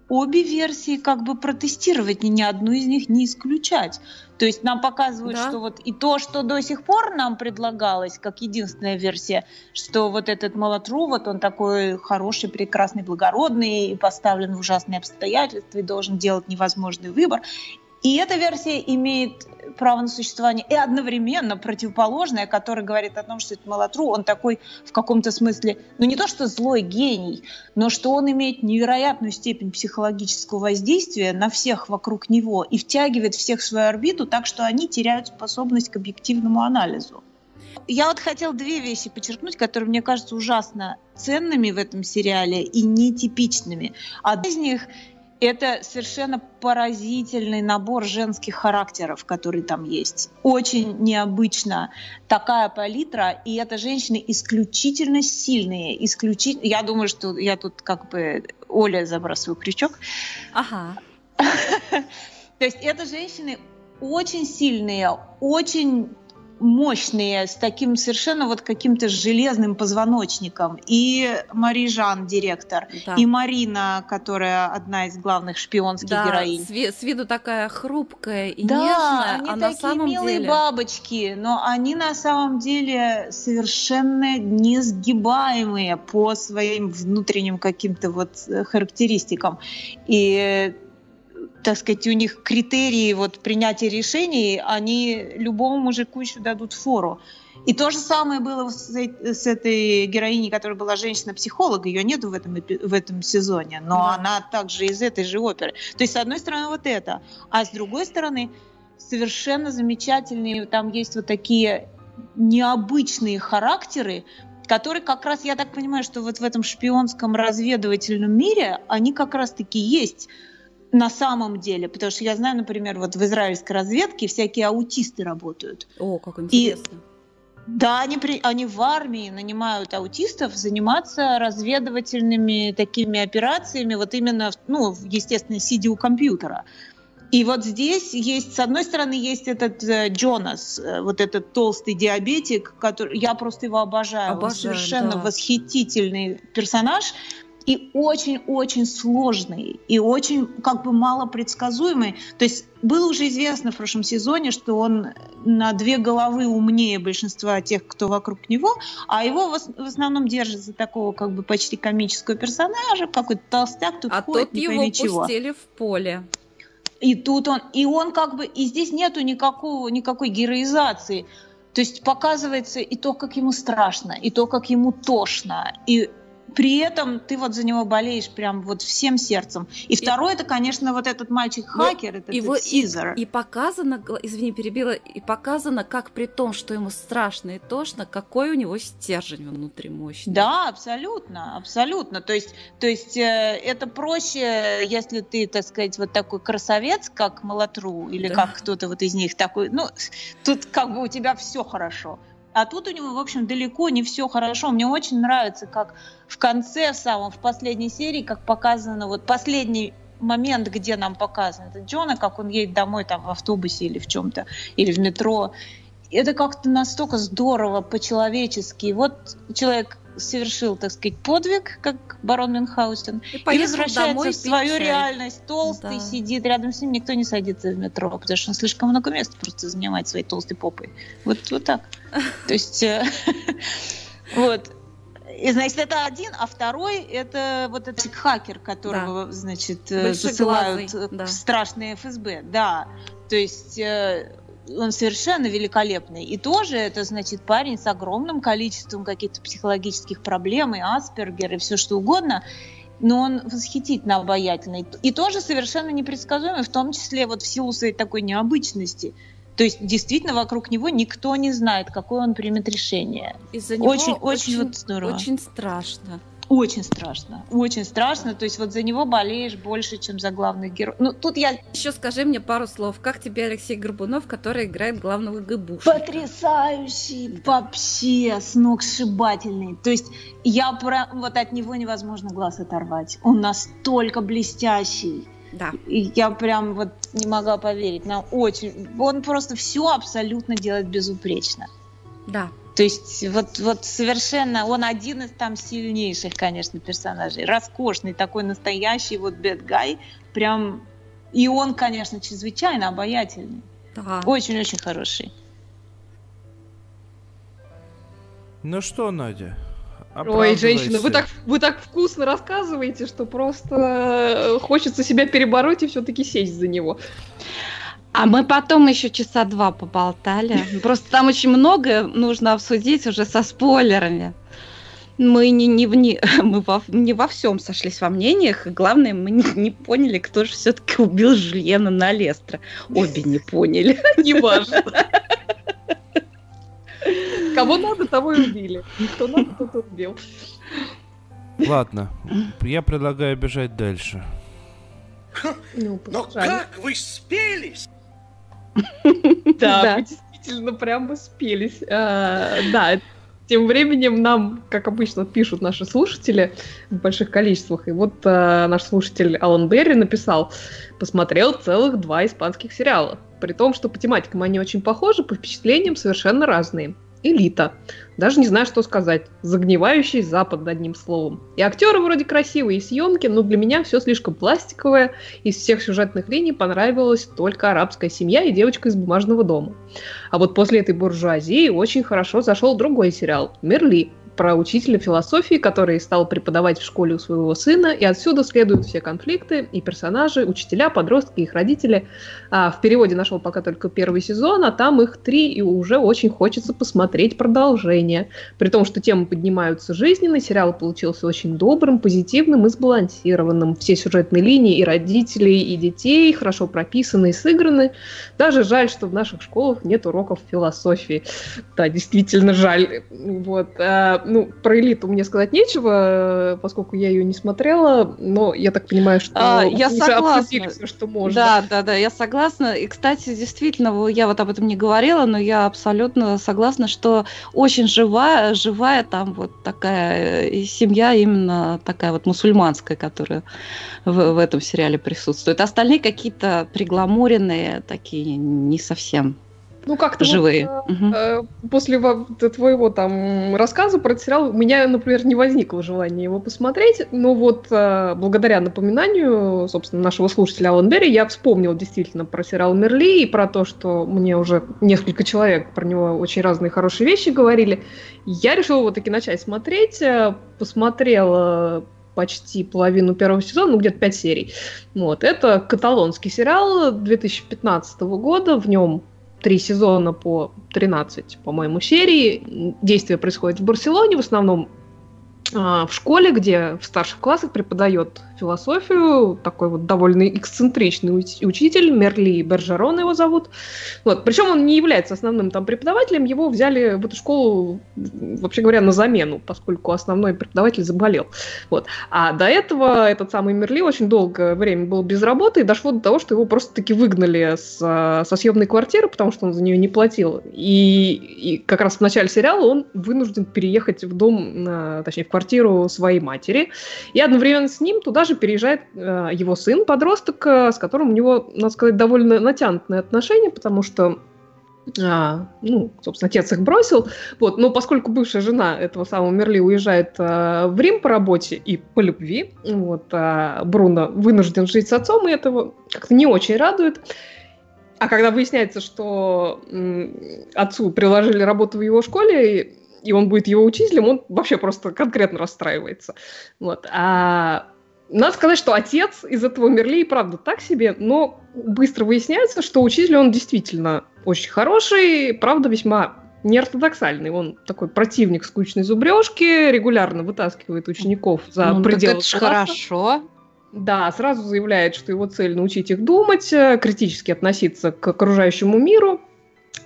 обе версии как бы протестировать, ни, ни одну из них не исключать. То есть нам показывают, Да. что вот и то, что до сих пор нам предлагалось, как единственная версия, что вот этот Малатру, вот он такой хороший, прекрасный, благородный, и поставлен в ужасные обстоятельства, и должен делать невозможный выбор. И эта версия имеет право на существование и одновременно противоположная, которая говорит о том, что этот Малатру, он такой в каком-то смысле, ну не то что злой гений, но что он имеет невероятную степень психологического воздействия на всех вокруг него и втягивает всех в свою орбиту так, что они теряют способность к объективному анализу. Я вот хотела две вещи подчеркнуть, которые мне кажутся ужасно ценными в этом сериале и нетипичными. Одна из них это совершенно поразительный набор женских характеров, который там есть. Очень необычно такая палитра, и это женщины исключительно сильные, исключительно. Я думаю, что я тут как бы Оля забрасываю крючок. Ага. То есть это женщины очень сильные, очень мощные, с таким совершенно вот каким-то железным позвоночником. И Мари Жан, директор, Да. и Марина, которая одна из главных шпионских Да, героинь. с, ви- с виду такая хрупкая и да, нежная, они а на такие самом милые деле... бабочки, но они на самом деле совершенно несгибаемые по своим внутренним каким-то вот э, характеристикам. И так сказать, у них критерии вот принятия решений, они любому мужику еще дадут фору. И то же самое было с, с этой героиней, которая была женщина-психолог. Ее нету в этом, в этом сезоне, но Да. она также из этой же оперы. То есть, с одной стороны, вот это. А с другой стороны, совершенно замечательные, там есть вот такие необычные характеры, которые как раз, я так понимаю, что вот в этом шпионском разведывательном мире, они как раз-таки есть на самом деле. Потому что я знаю, например, вот в израильской разведке всякие аутисты работают. О, как интересно. Да, они, при, они в армии нанимают аутистов заниматься разведывательными такими операциями, вот именно, ну, естественно, сидя у компьютера. И вот здесь есть, с одной стороны, есть этот э, Джонас, э, вот этот толстый диабетик, который я просто его обожаю. Он Обожаю, совершенно да. восхитительный персонаж и очень-очень сложный, и очень как бы малопредсказуемый. То есть было уже известно в прошлом сезоне, что он на две головы умнее большинства тех, кто вокруг него, а его в, ос- в основном держит за такого как бы почти комического персонажа, какой-то толстяк тут А ходит, тут не его чего. пустили в поле. И тут он, и он как бы, и здесь нету никакого, никакой героизации. То есть показывается и то, как ему страшно, и то, как ему тошно. И при этом ты вот за него болеешь прям вот всем сердцем. И, и второй это, конечно, вот этот мальчик-хакер, ну, этот, его, Сизер. И, и показано, извини, перебила, и показано, как при том, что ему страшно и тошно, какой у него стержень внутри мощный. Да, абсолютно, абсолютно. То есть, то есть э, это проще, если ты, так сказать, вот такой красавец, как Малатру, или да. как кто-то вот из них такой, ну, тут как бы у тебя все хорошо. А тут у него, в общем, далеко не все хорошо. Мне очень нравится, как в конце, в самом, в последней серии, как показано, вот последний момент, где нам показано это Джона, как он едет домой там в автобусе или в чем-то, или в метро. Это как-то настолько здорово, по-человечески. Вот человек совершил, так сказать, подвиг, как барон Мюнхгаузен, и, и возвращается домой в свою чай. реальность. Толстый да. сидит, рядом с ним никто не садится в метро, потому что он слишком много места просто занимает своей толстой попой. Вот, вот так. То есть, э, вот. И, значит, это один, а второй это вот этот хакер, которого, да. значит, э, засылают да. страшные ФСБ. Да. То есть э, он совершенно великолепный. И тоже это, значит, парень с огромным количеством каких-то психологических проблем, и Аспергер, и все что угодно. Но он восхитительно обаятельный. И тоже совершенно непредсказуемый, в том числе вот в силу своей такой необычности. То есть действительно вокруг него никто не знает, какое он примет решение. Из-за него очень, очень, очень вот здорово. Очень страшно. Очень страшно, очень страшно. То есть вот за него болеешь больше, чем за главных героев. Ну, тут я... Еще скажи мне пару слов. Как тебе Алексей Горбунов, который играет главного ГБушника? Потрясающий! Вообще с ног сшибательный. То есть я про... вот от него невозможно глаз оторвать. Он настолько блестящий. Да. И я прям вот не могла поверить. Нам очень... Он просто все абсолютно делает безупречно. Да. То есть вот, вот совершенно, он один из там сильнейших, конечно, персонажей. Роскошный, такой настоящий вот guy. Прям, и он, конечно, чрезвычайно обаятельный. Да. Очень-очень хороший. Ну что, Надя? Ой, женщина, вы так, вы так вкусно рассказываете, что просто хочется себя перебороть и все-таки сесть за него. А мы потом еще часа два поболтали. Просто там очень много нужно обсудить уже со спойлерами. Мы не, не, не, мы во, не во всем сошлись во мнениях. И главное, мы не, не поняли, кто же все-таки убил Жульена на Лестра. Обе не поняли. Неважно. Кого надо, того и убили. Кто надо, тот убил. Ладно, я предлагаю бежать дальше. Ну, Но как вы спелись? Да, мы действительно прям спелись. А, да, тем временем нам, как обычно, пишут наши слушатели в больших количествах. И вот э, наш слушатель Алан Берри написал, посмотрел целых два испанских сериала. При том, что по тематикам они очень похожи, по впечатлениям совершенно разные элита. Даже не знаю, что сказать. Загнивающий Запад, одним словом. И актеры вроде красивые, и съемки, но для меня все слишком пластиковое. Из всех сюжетных линий понравилась только арабская семья и девочка из бумажного дома. А вот после этой буржуазии очень хорошо зашел другой сериал «Мерли», про учителя философии, который стал преподавать в школе у своего сына, и отсюда следуют все конфликты и персонажи, учителя, подростки, их родители. А, в переводе нашел пока только первый сезон, а там их три, и уже очень хочется посмотреть продолжение. При том, что темы поднимаются жизненно, сериал получился очень добрым, позитивным и сбалансированным. Все сюжетные линии и родителей, и детей хорошо прописаны и сыграны. Даже жаль, что в наших школах нет уроков философии. Да, действительно жаль. Вот. А, ну, про элиту мне сказать нечего, поскольку я ее не смотрела, но я так понимаю, что а, я уже согласна. обсудили все, что можно. Да, да, да, я согласна. И, кстати, действительно, я вот об этом не говорила, но я абсолютно согласна, что очень живая, живая там вот такая э, семья именно такая вот мусульманская, которая в, в этом сериале присутствует. Остальные какие-то пригламуренные, такие не совсем ну, как-то живые. Вот, угу. э, после твоего там рассказа про сериал у меня, например, не возникло желания его посмотреть, но вот э, благодаря напоминанию, собственно, нашего слушателя Алан Берри, я вспомнил действительно про сериал Мерли и про то, что мне уже несколько человек про него очень разные хорошие вещи говорили. Я решила вот таки начать смотреть, э, посмотрела почти половину первого сезона, ну где-то пять серий. Вот. Это каталонский сериал 2015 года, в нем три сезона по 13, по-моему, серии. Действие происходит в Барселоне, в основном в школе, где в старших классах преподает философию, такой вот довольно эксцентричный учитель, Мерли Бержерон его зовут. Вот. Причем он не является основным там преподавателем, его взяли в эту школу, вообще говоря, на замену, поскольку основной преподаватель заболел. Вот. А до этого этот самый Мерли очень долгое время был без работы, и дошло до того, что его просто-таки выгнали с, со съемной квартиры, потому что он за нее не платил. И, и как раз в начале сериала он вынужден переехать в дом, точнее, в квартиру своей матери, и одновременно с ним туда же переезжает э, его сын, подросток, э, с которым у него, надо сказать, довольно натянутые отношения, потому что а, ну, собственно, отец их бросил. Вот, но поскольку бывшая жена этого самого Мерли уезжает а, в Рим по работе и по любви, вот, а Бруно вынужден жить с отцом, и этого как-то не очень радует. А когда выясняется, что м, отцу приложили работу в его школе, и он будет его учителем, он вообще просто конкретно расстраивается. Вот. А надо сказать, что отец из этого Мерли правда так себе, но быстро выясняется, что учитель он действительно очень хороший, правда весьма неортодоксальный. Он такой противник скучной зубрежки, регулярно вытаскивает учеников за ну, пределы так это хорошо. Да, сразу заявляет, что его цель научить их думать, э, критически относиться к окружающему миру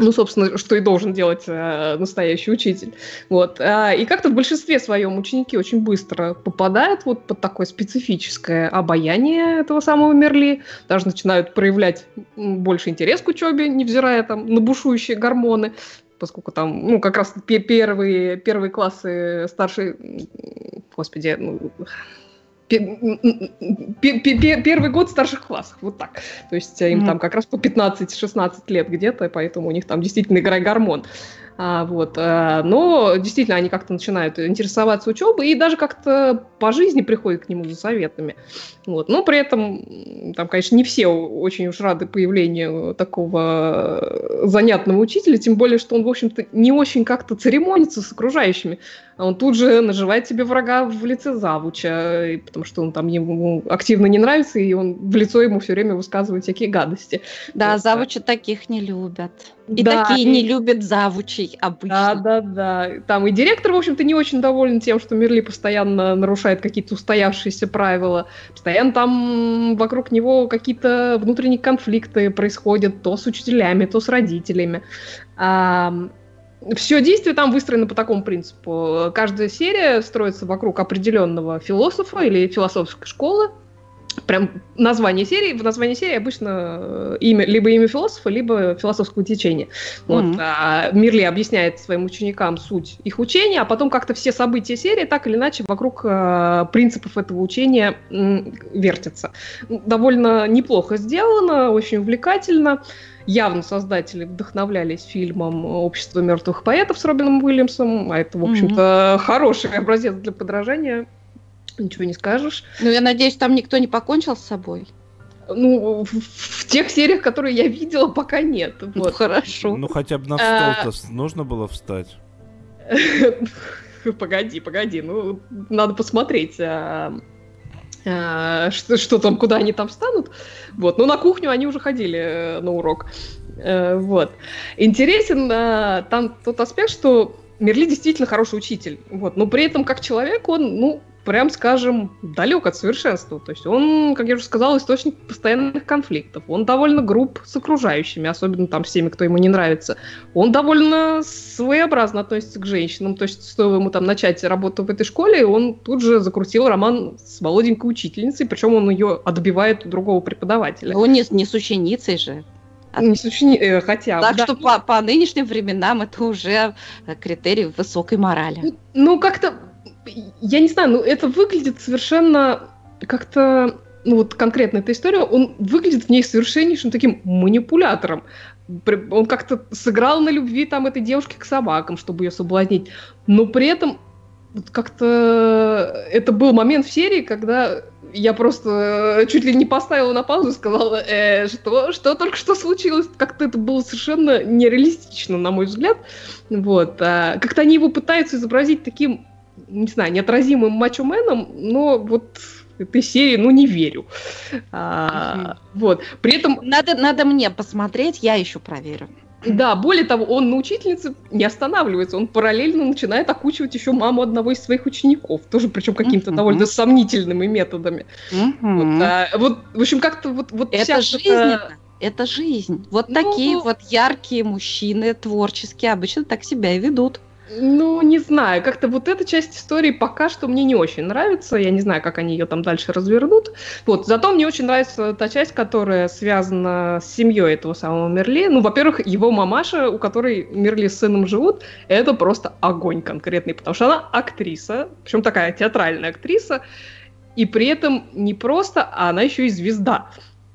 ну, собственно, что и должен делать э, настоящий учитель. Вот. А, и как-то в большинстве своем ученики очень быстро попадают вот под такое специфическое обаяние этого самого Мерли, даже начинают проявлять больше интерес к учебе, невзирая там на бушующие гормоны поскольку там, ну, как раз первые, первые классы старшей, господи, ну, первый год старших классов, вот так. То есть им mm-hmm. там как раз по 15-16 лет где-то, поэтому у них там действительно гормон. А, вот. А, но действительно они как-то начинают интересоваться учебой и даже как-то по жизни приходят к нему за советами. Вот. Но при этом, там, конечно, не все очень уж рады появлению такого занятного учителя, тем более, что он, в общем-то, не очень как-то церемонится с окружающими. Он тут же наживает себе врага в лице завуча, потому что он там ему активно не нравится, и он в лицо ему все время высказывает всякие гадости. Да, вот. завучи таких не любят. И да, такие и... не любят завучей обычно. Да, да, да. Там и директор, в общем-то, не очень доволен тем, что Мерли постоянно нарушает какие-то устоявшиеся правила. Постоянно там вокруг него какие-то внутренние конфликты происходят то с учителями, то с родителями. А, все действие там выстроено по такому принципу. Каждая серия строится вокруг определенного философа или философской школы, прям название серии, в названии серии обычно э, имя, либо имя философа, либо философского течения. Вот, mm-hmm. а, Мирли объясняет своим ученикам суть их учения, а потом как-то все события серии так или иначе вокруг а, принципов этого учения м, вертятся. Довольно неплохо сделано, очень увлекательно. Явно создатели вдохновлялись фильмом «Общество мертвых поэтов» с Робином Уильямсом, а это, в общем-то, mm-hmm. хороший образец для подражания ничего не скажешь. Ну, я надеюсь, там никто не покончил с собой. Ну, в, в тех сериях, которые я видела, пока нет. Ну, вот. хорошо. Ну, хотя бы на стол-то а... нужно было встать. Погоди, погоди, ну, надо посмотреть, а, а, что, что там, куда они там встанут. Вот, ну, на кухню они уже ходили э, на урок. Э, вот. Интересен а, там тот аспект, что Мерли действительно хороший учитель. Вот, но при этом, как человек, он, ну, прям скажем, далек от совершенства. То есть он, как я уже сказала, источник постоянных конфликтов. Он довольно груб с окружающими, особенно там с теми, кто ему не нравится. Он довольно своеобразно относится к женщинам. То есть стоило ему там начать работу в этой школе, он тут же закрутил роман с молоденькой учительницей, причем он ее отбивает у другого преподавателя. Он не, не с ученицей же. Не с учени... Э, хотя Так да. что по, по нынешним временам это уже критерий высокой морали. Ну, ну как-то я не знаю, ну это выглядит совершенно как-то, ну вот конкретно эта история, он выглядит в ней совершеннейшим таким манипулятором. Он как-то сыграл на любви там этой девушки к собакам, чтобы ее соблазнить, но при этом как-то это был момент в серии, когда я просто чуть ли не поставила на паузу и сказала, э, что, что только что случилось. Как-то это было совершенно нереалистично, на мой взгляд. Вот. А как-то они его пытаются изобразить таким не знаю, неотразимым мачо-меном, но вот этой серии, ну, не верю. А, Вот. При этом... Надо, надо мне посмотреть, я еще проверю. Да, более того, он на учительнице не останавливается, он параллельно начинает окучивать еще маму одного из своих учеников, тоже причем какими-то довольно сомнительными методами. Вот, а, вот, в общем, как-то вот, вот Это жизнь, это жизнь. Вот Ну, такие вот яркие мужчины, творческие, обычно так себя и ведут. Ну, не знаю, как-то вот эта часть истории пока что мне не очень нравится. Я не знаю, как они ее там дальше развернут. Вот, зато мне очень нравится та часть, которая связана с семьей этого самого Мерли. Ну, во-первых, его мамаша, у которой Мерли с сыном живут, это просто огонь конкретный, потому что она актриса, причем такая театральная актриса, и при этом не просто, а она еще и звезда.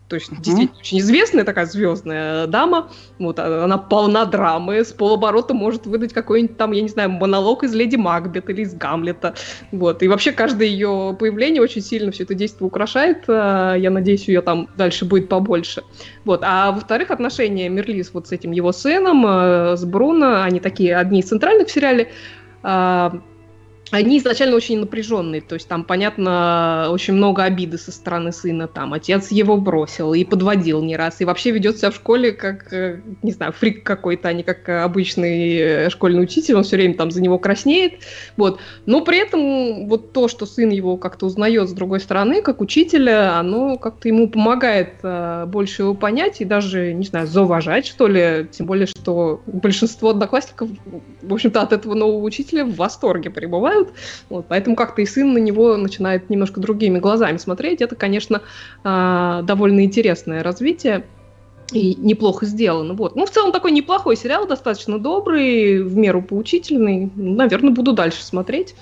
То есть, действительно, очень известная такая звездная дама. Вот, а- она полна драмы, с полоборота может выдать какой-нибудь там, я не знаю, монолог из Леди Макбет или из Гамлета. Вот, и вообще каждое ее появление очень сильно все это действие украшает. А, Я надеюсь, ее там дальше будет побольше. Вот, а во-вторых, отношения Мерлис вот с этим его сыном, э, с Бруно, они такие одни из центральных в сериале. Они изначально очень напряженные, то есть там, понятно, очень много обиды со стороны сына, там, отец его бросил и подводил не раз, и вообще ведет себя в школе как, э, не знаю, фрик какой-то, а не как обычный э, школьный учитель, он все время там за него краснеет, вот, но при этом вот то, что сын его как-то узнает с другой стороны, как учителя, оно как-то ему помогает э, больше его понять и даже, не знаю, зауважать, что ли, тем более, что большинство одноклассников, в общем-то, от этого нового учителя в восторге пребывают, вот, поэтому как-то и сын на него начинает немножко другими глазами смотреть. Это, конечно, а, довольно интересное развитие и неплохо сделано. Вот. Ну, в целом такой неплохой сериал, достаточно добрый, в меру поучительный. Наверное, буду дальше смотреть.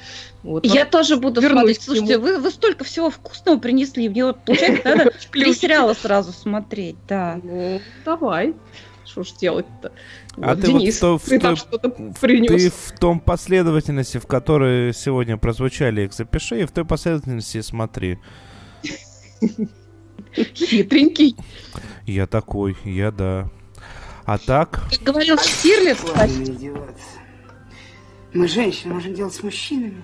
Вот. Я тоже буду смотреть. Слушайте, вы, вы столько всего вкусного принесли. Мне вот, получается, надо три сериала сразу смотреть. Да. Ну, давай. Что ж делать-то? А Вот, ты вот Денис, в то- в ты там то- что-то Ты в том последовательности, в которой сегодня прозвучали их запиши, и в той последовательности смотри. Хитренький. Я такой, я да. А так, Как говорил Штирлиц. Мы, женщины, можем делать с мужчинами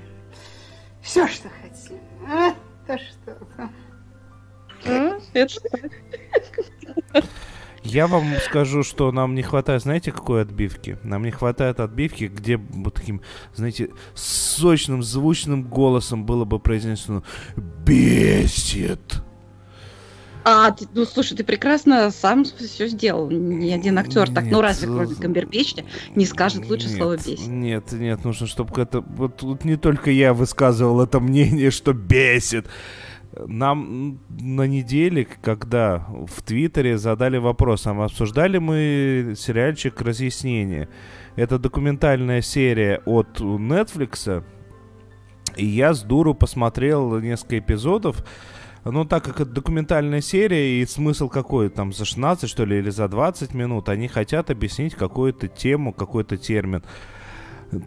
все, что хотим. А, то что-то. А, Это. Я вам скажу, что нам не хватает, знаете, какой отбивки? Нам не хватает отбивки, где вот таким, знаете, сочным, звучным голосом было бы произнесено «Бесит». А, ты- ну слушай, ты прекрасно сам все сделал. Ни один актер так, ну разве кроме Камбербеча, не скажет лучше Нет, слово бесит. Нет, нет, нужно, чтобы это... Вот тут не только я высказывал это мнение, что бесит. Нам на неделе, когда в Твиттере задали вопрос, а обсуждали мы сериальчик «Разъяснение». Это документальная серия от Netflix, и я с дуру посмотрел несколько эпизодов. Ну, так как это документальная серия, и смысл какой, там, за 16, что ли, или за 20 минут, они хотят объяснить какую-то тему, какой-то термин,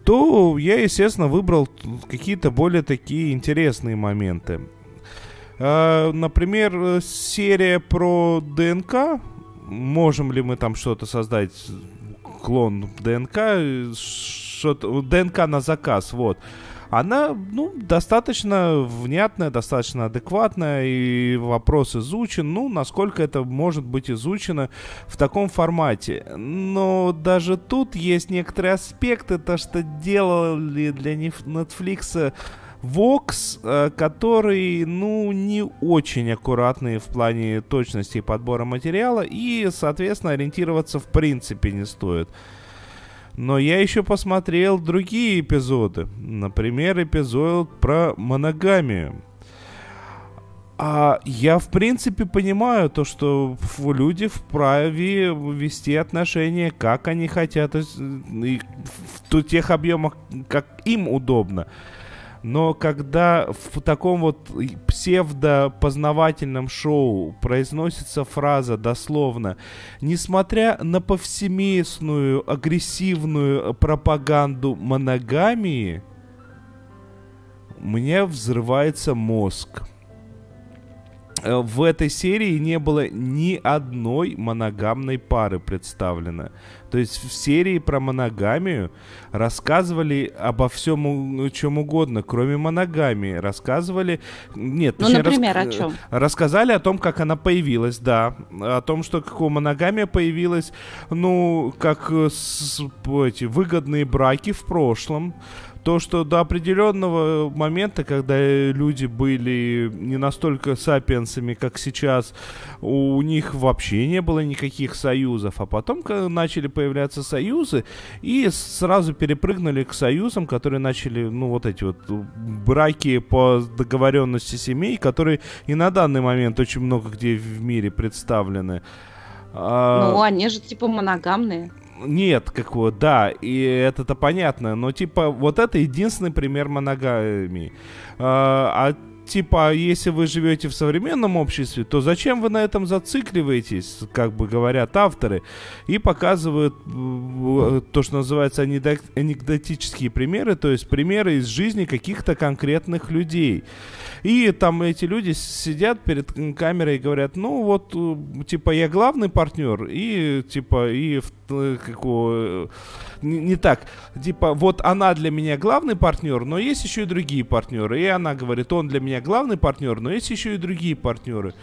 то я, естественно, выбрал какие-то более такие интересные моменты. А, Например, э, серия про ДНК. Можем ли мы там что-то создать, клон ДНК, э, что-то, ДНК на заказ, вот она, ну, достаточно внятная, достаточно адекватная, и вопрос изучен, ну, насколько это может быть изучено в таком формате. Но даже тут есть некоторые аспекты, то, что делали для Netflix Vox, э, который, ну, не очень аккуратный в плане точности и подбора материала, и, соответственно, ориентироваться в принципе не стоит. Но я еще посмотрел другие эпизоды. Например, эпизод про моногамию. А я, в принципе, понимаю то, что люди вправе вести отношения, как они хотят, с- и в тех объемах, как им удобно. Но когда в таком вот псевдопознавательном шоу произносится фраза дословно, несмотря на повсеместную агрессивную пропаганду моногамии, у меня взрывается мозг. Э, в этой серии не было ни одной моногамной пары представлено. То есть в серии про моногамию рассказывали обо всем, чем угодно, кроме моногамии. Рассказывали... Нет, ну, точнее, например, рас... о чем? Рассказали о том, как она появилась, да. О том, что какого моногамия появилась, ну, как с, эти выгодные браки в прошлом то, что до определенного момента, когда люди были не настолько сапиенсами, как сейчас, у них вообще не было никаких союзов. А потом начали появляться союзы, и сразу перепрыгнули к союзам, которые начали, ну, вот эти вот браки по договоренности семей, которые и на данный момент очень много где в мире представлены. А, ну, они же типа моногамные нет, как вот, да, и это-то понятно, но типа вот это единственный пример моногамии. А, а типа, если вы живете в современном обществе, то зачем вы на этом зацикливаетесь, как бы говорят авторы, и показывают э, то, что называется анекдотические примеры, то есть примеры из жизни каких-то конкретных людей. И там эти люди сидят перед камерой и говорят, ну вот, э, типа, я главный партнер, и, типа, и э, какого не, не так. Типа, вот она для меня главный партнер, но есть еще и другие партнеры. И она говорит, он для меня главный партнер, но есть еще и другие партнеры.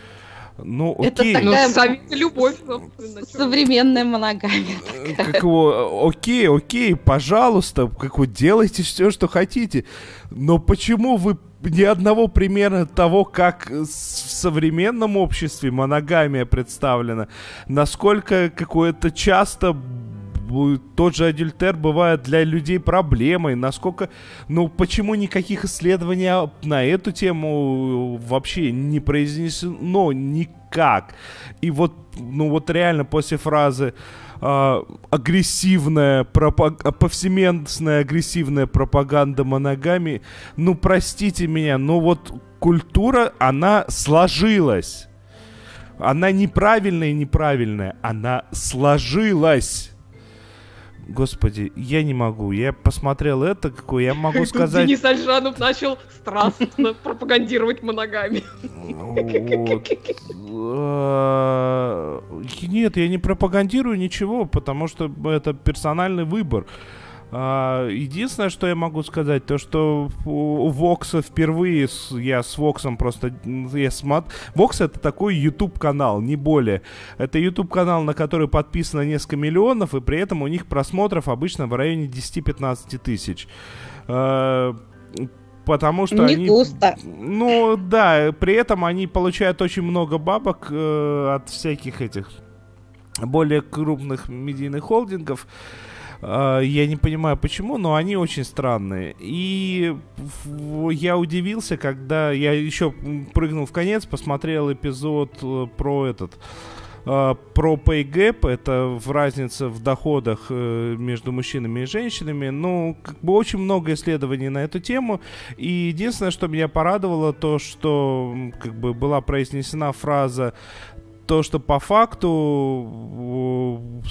Ну, окей. Это такая ну, любовь. Современная моногамия. Э, как его, окей, окей, пожалуйста, как вы делайте все, что хотите. Но почему вы ни одного примера того, как в современном обществе моногамия представлена, насколько какое-то часто тот же адюльтер бывает для людей проблемой, насколько, ну, почему никаких исследований на эту тему вообще не произнесено никак. И вот, ну, вот реально после фразы э, агрессивная, пропаг... повсеместная агрессивная пропаганда моногами, ну, простите меня, но вот культура, она сложилась. Она неправильная и неправильная, она сложилась. Господи, я не могу. Я посмотрел это, какой я могу сказать... Денис Альжанов начал страстно пропагандировать моногами. А, нет, я не пропагандирую ничего, потому что это персональный выбор. А, единственное, что я могу сказать, то что у Вокса впервые с, я с Воксом просто я смотр... Вокс это такой YouTube канал, не более. Это YouTube канал, на который подписано несколько миллионов, и при этом у них просмотров обычно в районе 10-15 тысяч. А, потому что не они... густо. Ну да, при этом они получают очень много бабок э, от всяких этих более крупных медийных холдингов. Я не понимаю почему, но они очень странные. И я удивился, когда я еще прыгнул в конец, посмотрел эпизод э, про этот а, про pay gap, это в разница в доходах э, между мужчинами и женщинами. Ну, как бы очень много исследований на эту тему. И единственное, что меня порадовало, то, что как бы была произнесена фраза то, что по факту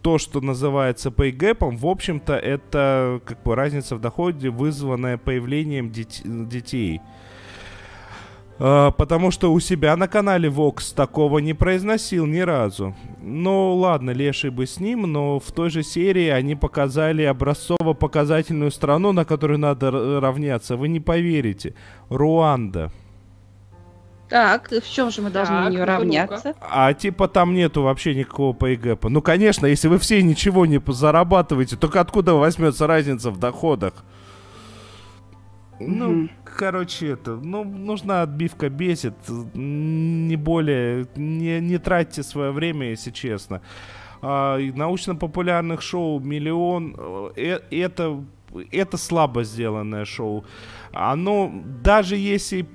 то, что называется pay gap, в общем-то, это как бы разница в доходе, вызванная появлением дет- детей. А, потому что у себя на канале Vox такого не произносил ни разу. Ну ладно, леший бы с ним, но в той же серии они показали образцово-показательную страну, на которую надо равняться. Вы не поверите. Руанда. Так, в чем же мы должны так, на нее равняться? А типа там нету вообще никакого пейгэпа. Ну, конечно, если вы все ничего не зарабатываете, только откуда возьмется разница в доходах? Ну, короче, это, ну, нужна отбивка бесит, не более, не, не тратьте свое время, если честно. А, научно-популярных шоу миллион, э, это, это слабо сделанное шоу оно, даже если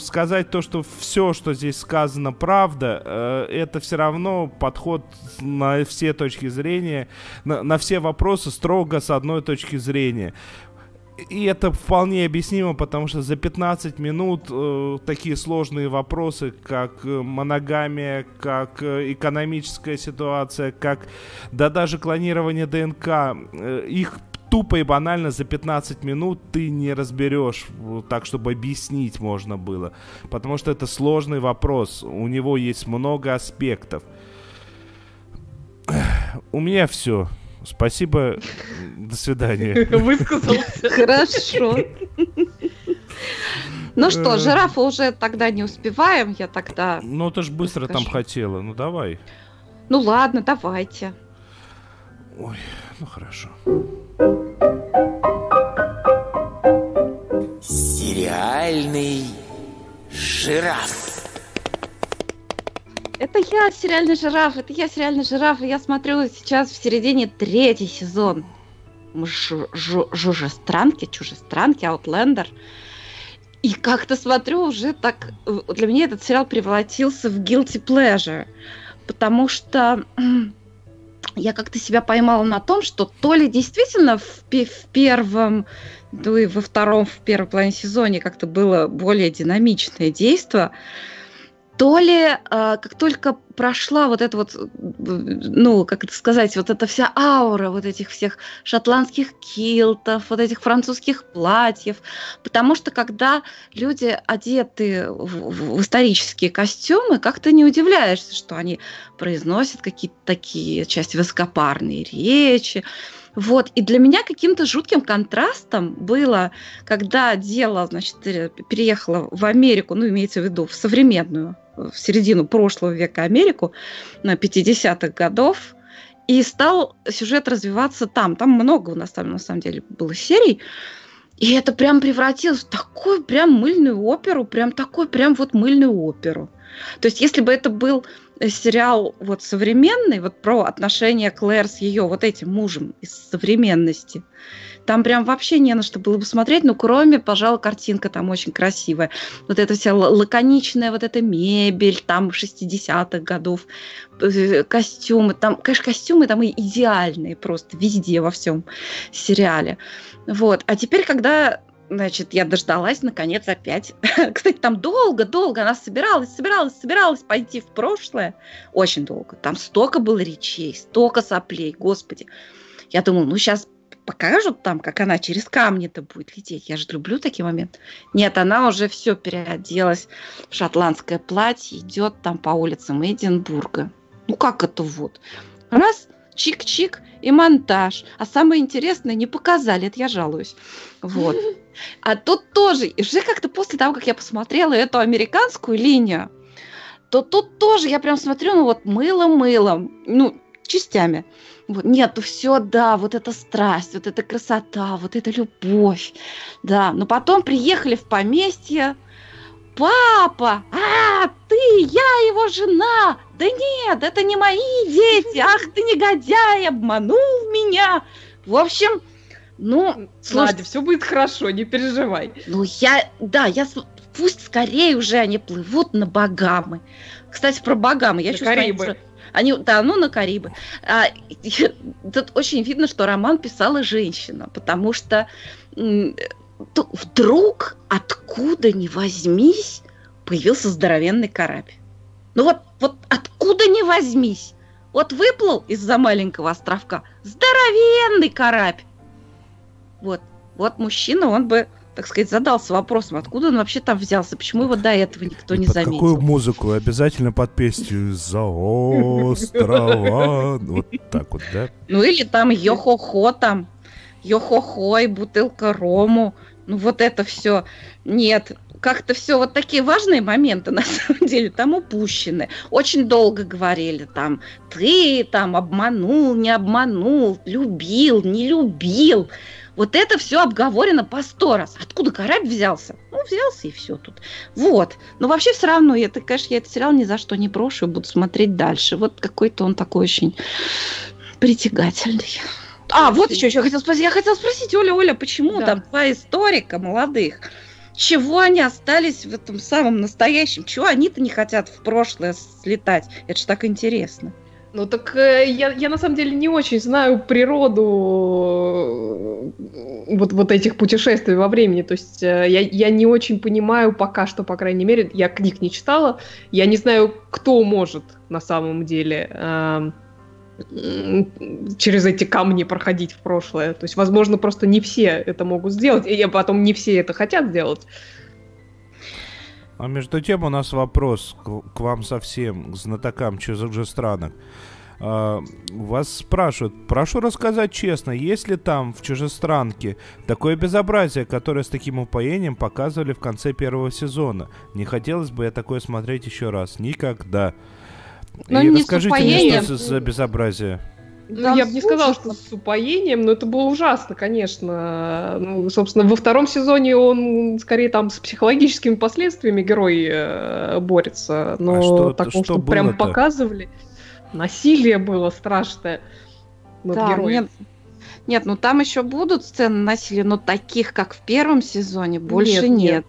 сказать то, что все, что здесь сказано, правда, э, это все равно подход на все точки зрения, на, на все вопросы строго с одной точки зрения. И это вполне объяснимо, потому что за 15 минут э, такие сложные вопросы, как э, моногамия, как э, экономическая ситуация, как да даже клонирование ДНК, э, их тупо и банально за 15 минут ты не разберешь так, чтобы объяснить можно было. Потому что это сложный вопрос. У него есть много аспектов. У меня все. Спасибо. До свидания. Высказался. Хорошо. Ну что, жирафа уже тогда не успеваем, я тогда... Ну ты ж быстро там хотела, ну давай. Ну ладно, давайте. Ой, ну хорошо. Сериальный жираф. Это я, сериальный жираф, это я, сериальный жираф, и я смотрю сейчас в середине третий сезон Жужестранки, Чужестранки, Outlander. И как-то смотрю, уже так... Для меня этот сериал превратился в guilty pleasure. Потому что я как-то себя поймала на том, что то ли действительно в, в первом, ну и во втором, в первом плане сезоне как-то было более динамичное действие, то ли э, как только прошла вот эта вот, ну, как это сказать, вот эта вся аура вот этих всех шотландских килтов, вот этих французских платьев, потому что когда люди одеты в, в исторические костюмы, как то не удивляешься, что они произносят какие-то такие части высокопарные речи, вот, и для меня каким-то жутким контрастом было, когда дело, значит, переехало в Америку, ну, имеется в виду в современную в середину прошлого века Америку, на 50-х годов, и стал сюжет развиваться там. Там много у нас там, на самом деле, было серий. И это прям превратилось в такую прям мыльную оперу, прям такой прям вот мыльную оперу. То есть, если бы это был сериал вот современный, вот про отношения Клэр с ее вот этим мужем из современности, там прям вообще не на что было бы смотреть, ну, кроме, пожалуй, картинка там очень красивая. Вот эта вся лаконичная вот эта мебель там 60-х годов, э, костюмы. Там, конечно, костюмы там и идеальные просто везде, во всем сериале. Вот. А теперь, когда Значит, я дождалась, наконец, опять. Кстати, там долго-долго она собиралась, собиралась, собиралась пойти в прошлое. Очень долго. Там столько было речей, столько соплей, господи. Я думала, ну, сейчас покажут там, как она через камни-то будет лететь. Я же люблю такие моменты. Нет, она уже все переоделась в шотландское платье, идет там по улицам Эдинбурга. Ну как это вот? Раз, чик-чик и монтаж. А самое интересное не показали, это я жалуюсь. Вот. А тут тоже, уже как-то после того, как я посмотрела эту американскую линию, то тут тоже я прям смотрю, ну вот мыло-мылом, ну, частями. Вот, нет, все, да, вот эта страсть, вот эта красота, вот эта любовь, да. Но потом приехали в поместье, папа, а, ты, я его жена, да нет, это не мои дети, ах ты негодяй, обманул меня. В общем, ну, Надя, все будет хорошо, не переживай. Ну, я, да, я, пусть скорее уже они плывут на Багамы. Кстати, про Багамы, я на чувствую, Карибы. Они, да, ну на Карибы. А, тут очень видно, что роман писала женщина, потому что вдруг, откуда ни возьмись, появился здоровенный корабль. Ну вот, вот откуда ни возьмись. Вот выплыл из-за маленького островка здоровенный корабль. Вот, вот мужчина, он бы так сказать, задался вопросом, откуда он вообще там взялся, почему его до этого никто не заметил. Какую музыку? Обязательно под песню «За острова». Вот так вот, да? Ну или там «Йо-хо-хо» там, «Йо-хо-хо» и бутылка рому. Ну вот это все. Нет, как-то все вот такие важные моменты на самом деле там упущены. Очень долго говорили там, ты там обманул, не обманул, любил, не любил. Вот это все обговорено по сто раз. Откуда корабль взялся? Ну, взялся и все тут. Вот. Но вообще все равно, это, конечно, я этот сериал ни за что не брошу буду смотреть дальше. Вот какой-то он такой очень притягательный. А, вот еще, еще хотел спросить. Я хотела спросить, Оля, Оля, почему да. там два историка молодых, чего они остались в этом самом настоящем? Чего они-то не хотят в прошлое слетать? Это же так интересно. Ну так э, я, я на самом деле не очень знаю природу э, вот, вот этих путешествий во времени. То есть э, я, я не очень понимаю пока что, по крайней мере, я книг не читала. Я не знаю, кто может на самом деле э, через эти камни проходить в прошлое. То есть, возможно, просто не все это могут сделать, и потом не все это хотят сделать. А между тем у нас вопрос к, к вам совсем, к знатокам чужестранок. Uh, вас спрашивают, прошу рассказать честно, есть ли там в чужестранке такое безобразие, которое с таким упоением показывали в конце первого сезона? Не хотелось бы я такое смотреть еще раз. Никогда. Но И расскажите мне, что за безобразие. Ну, я бы не сказала, что с упоением, но это было ужасно, конечно. Ну, собственно, во втором сезоне он скорее там с психологическими последствиями герой э, борется. Но а что, такого, что, что прям показывали. Насилие было страшное над да, героем. Нет, нет, ну там еще будут сцены насилия, но таких, как в первом сезоне, больше нет. нет. нет.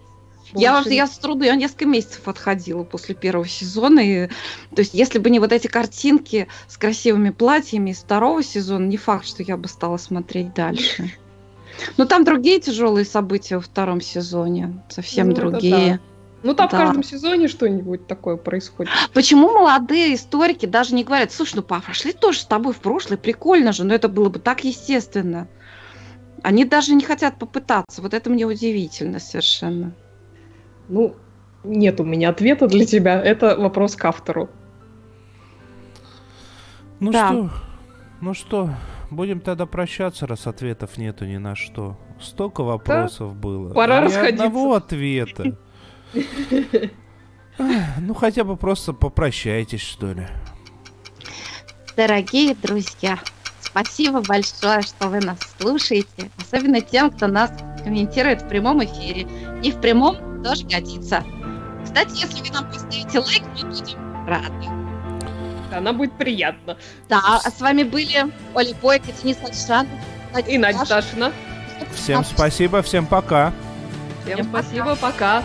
Я, я с трудом, я несколько месяцев отходила после первого сезона. И, то есть, если бы не вот эти картинки с красивыми платьями из второго сезона, не факт, что я бы стала смотреть дальше. Но там другие тяжелые события во втором сезоне, совсем ну, другие. Ну, там да. в каждом сезоне что-нибудь такое происходит. Почему молодые историки даже не говорят, слушай, ну пошли тоже с тобой в прошлое, прикольно же, но это было бы так естественно. Они даже не хотят попытаться. Вот это мне удивительно совершенно. Ну, нет у меня ответа для тебя. Это вопрос к автору. Ну да. что, ну что, будем тогда прощаться, раз ответов нету ни на что. Столько вопросов да? было. Пора а расходиться. одного ответа. Ну, хотя бы просто попрощайтесь, что ли. Дорогие друзья, спасибо большое, что вы нас слушаете. Особенно тем, кто нас комментирует в прямом эфире. И в прямом тоже годится. Кстати, если вы нам поставите лайк, мы будем рады. Да, нам будет приятно. Да, а с вами были Оля Бойко, Денис Альшанов, и Надя Ташина. Всем спасибо, всем пока. Всем спасибо, пока.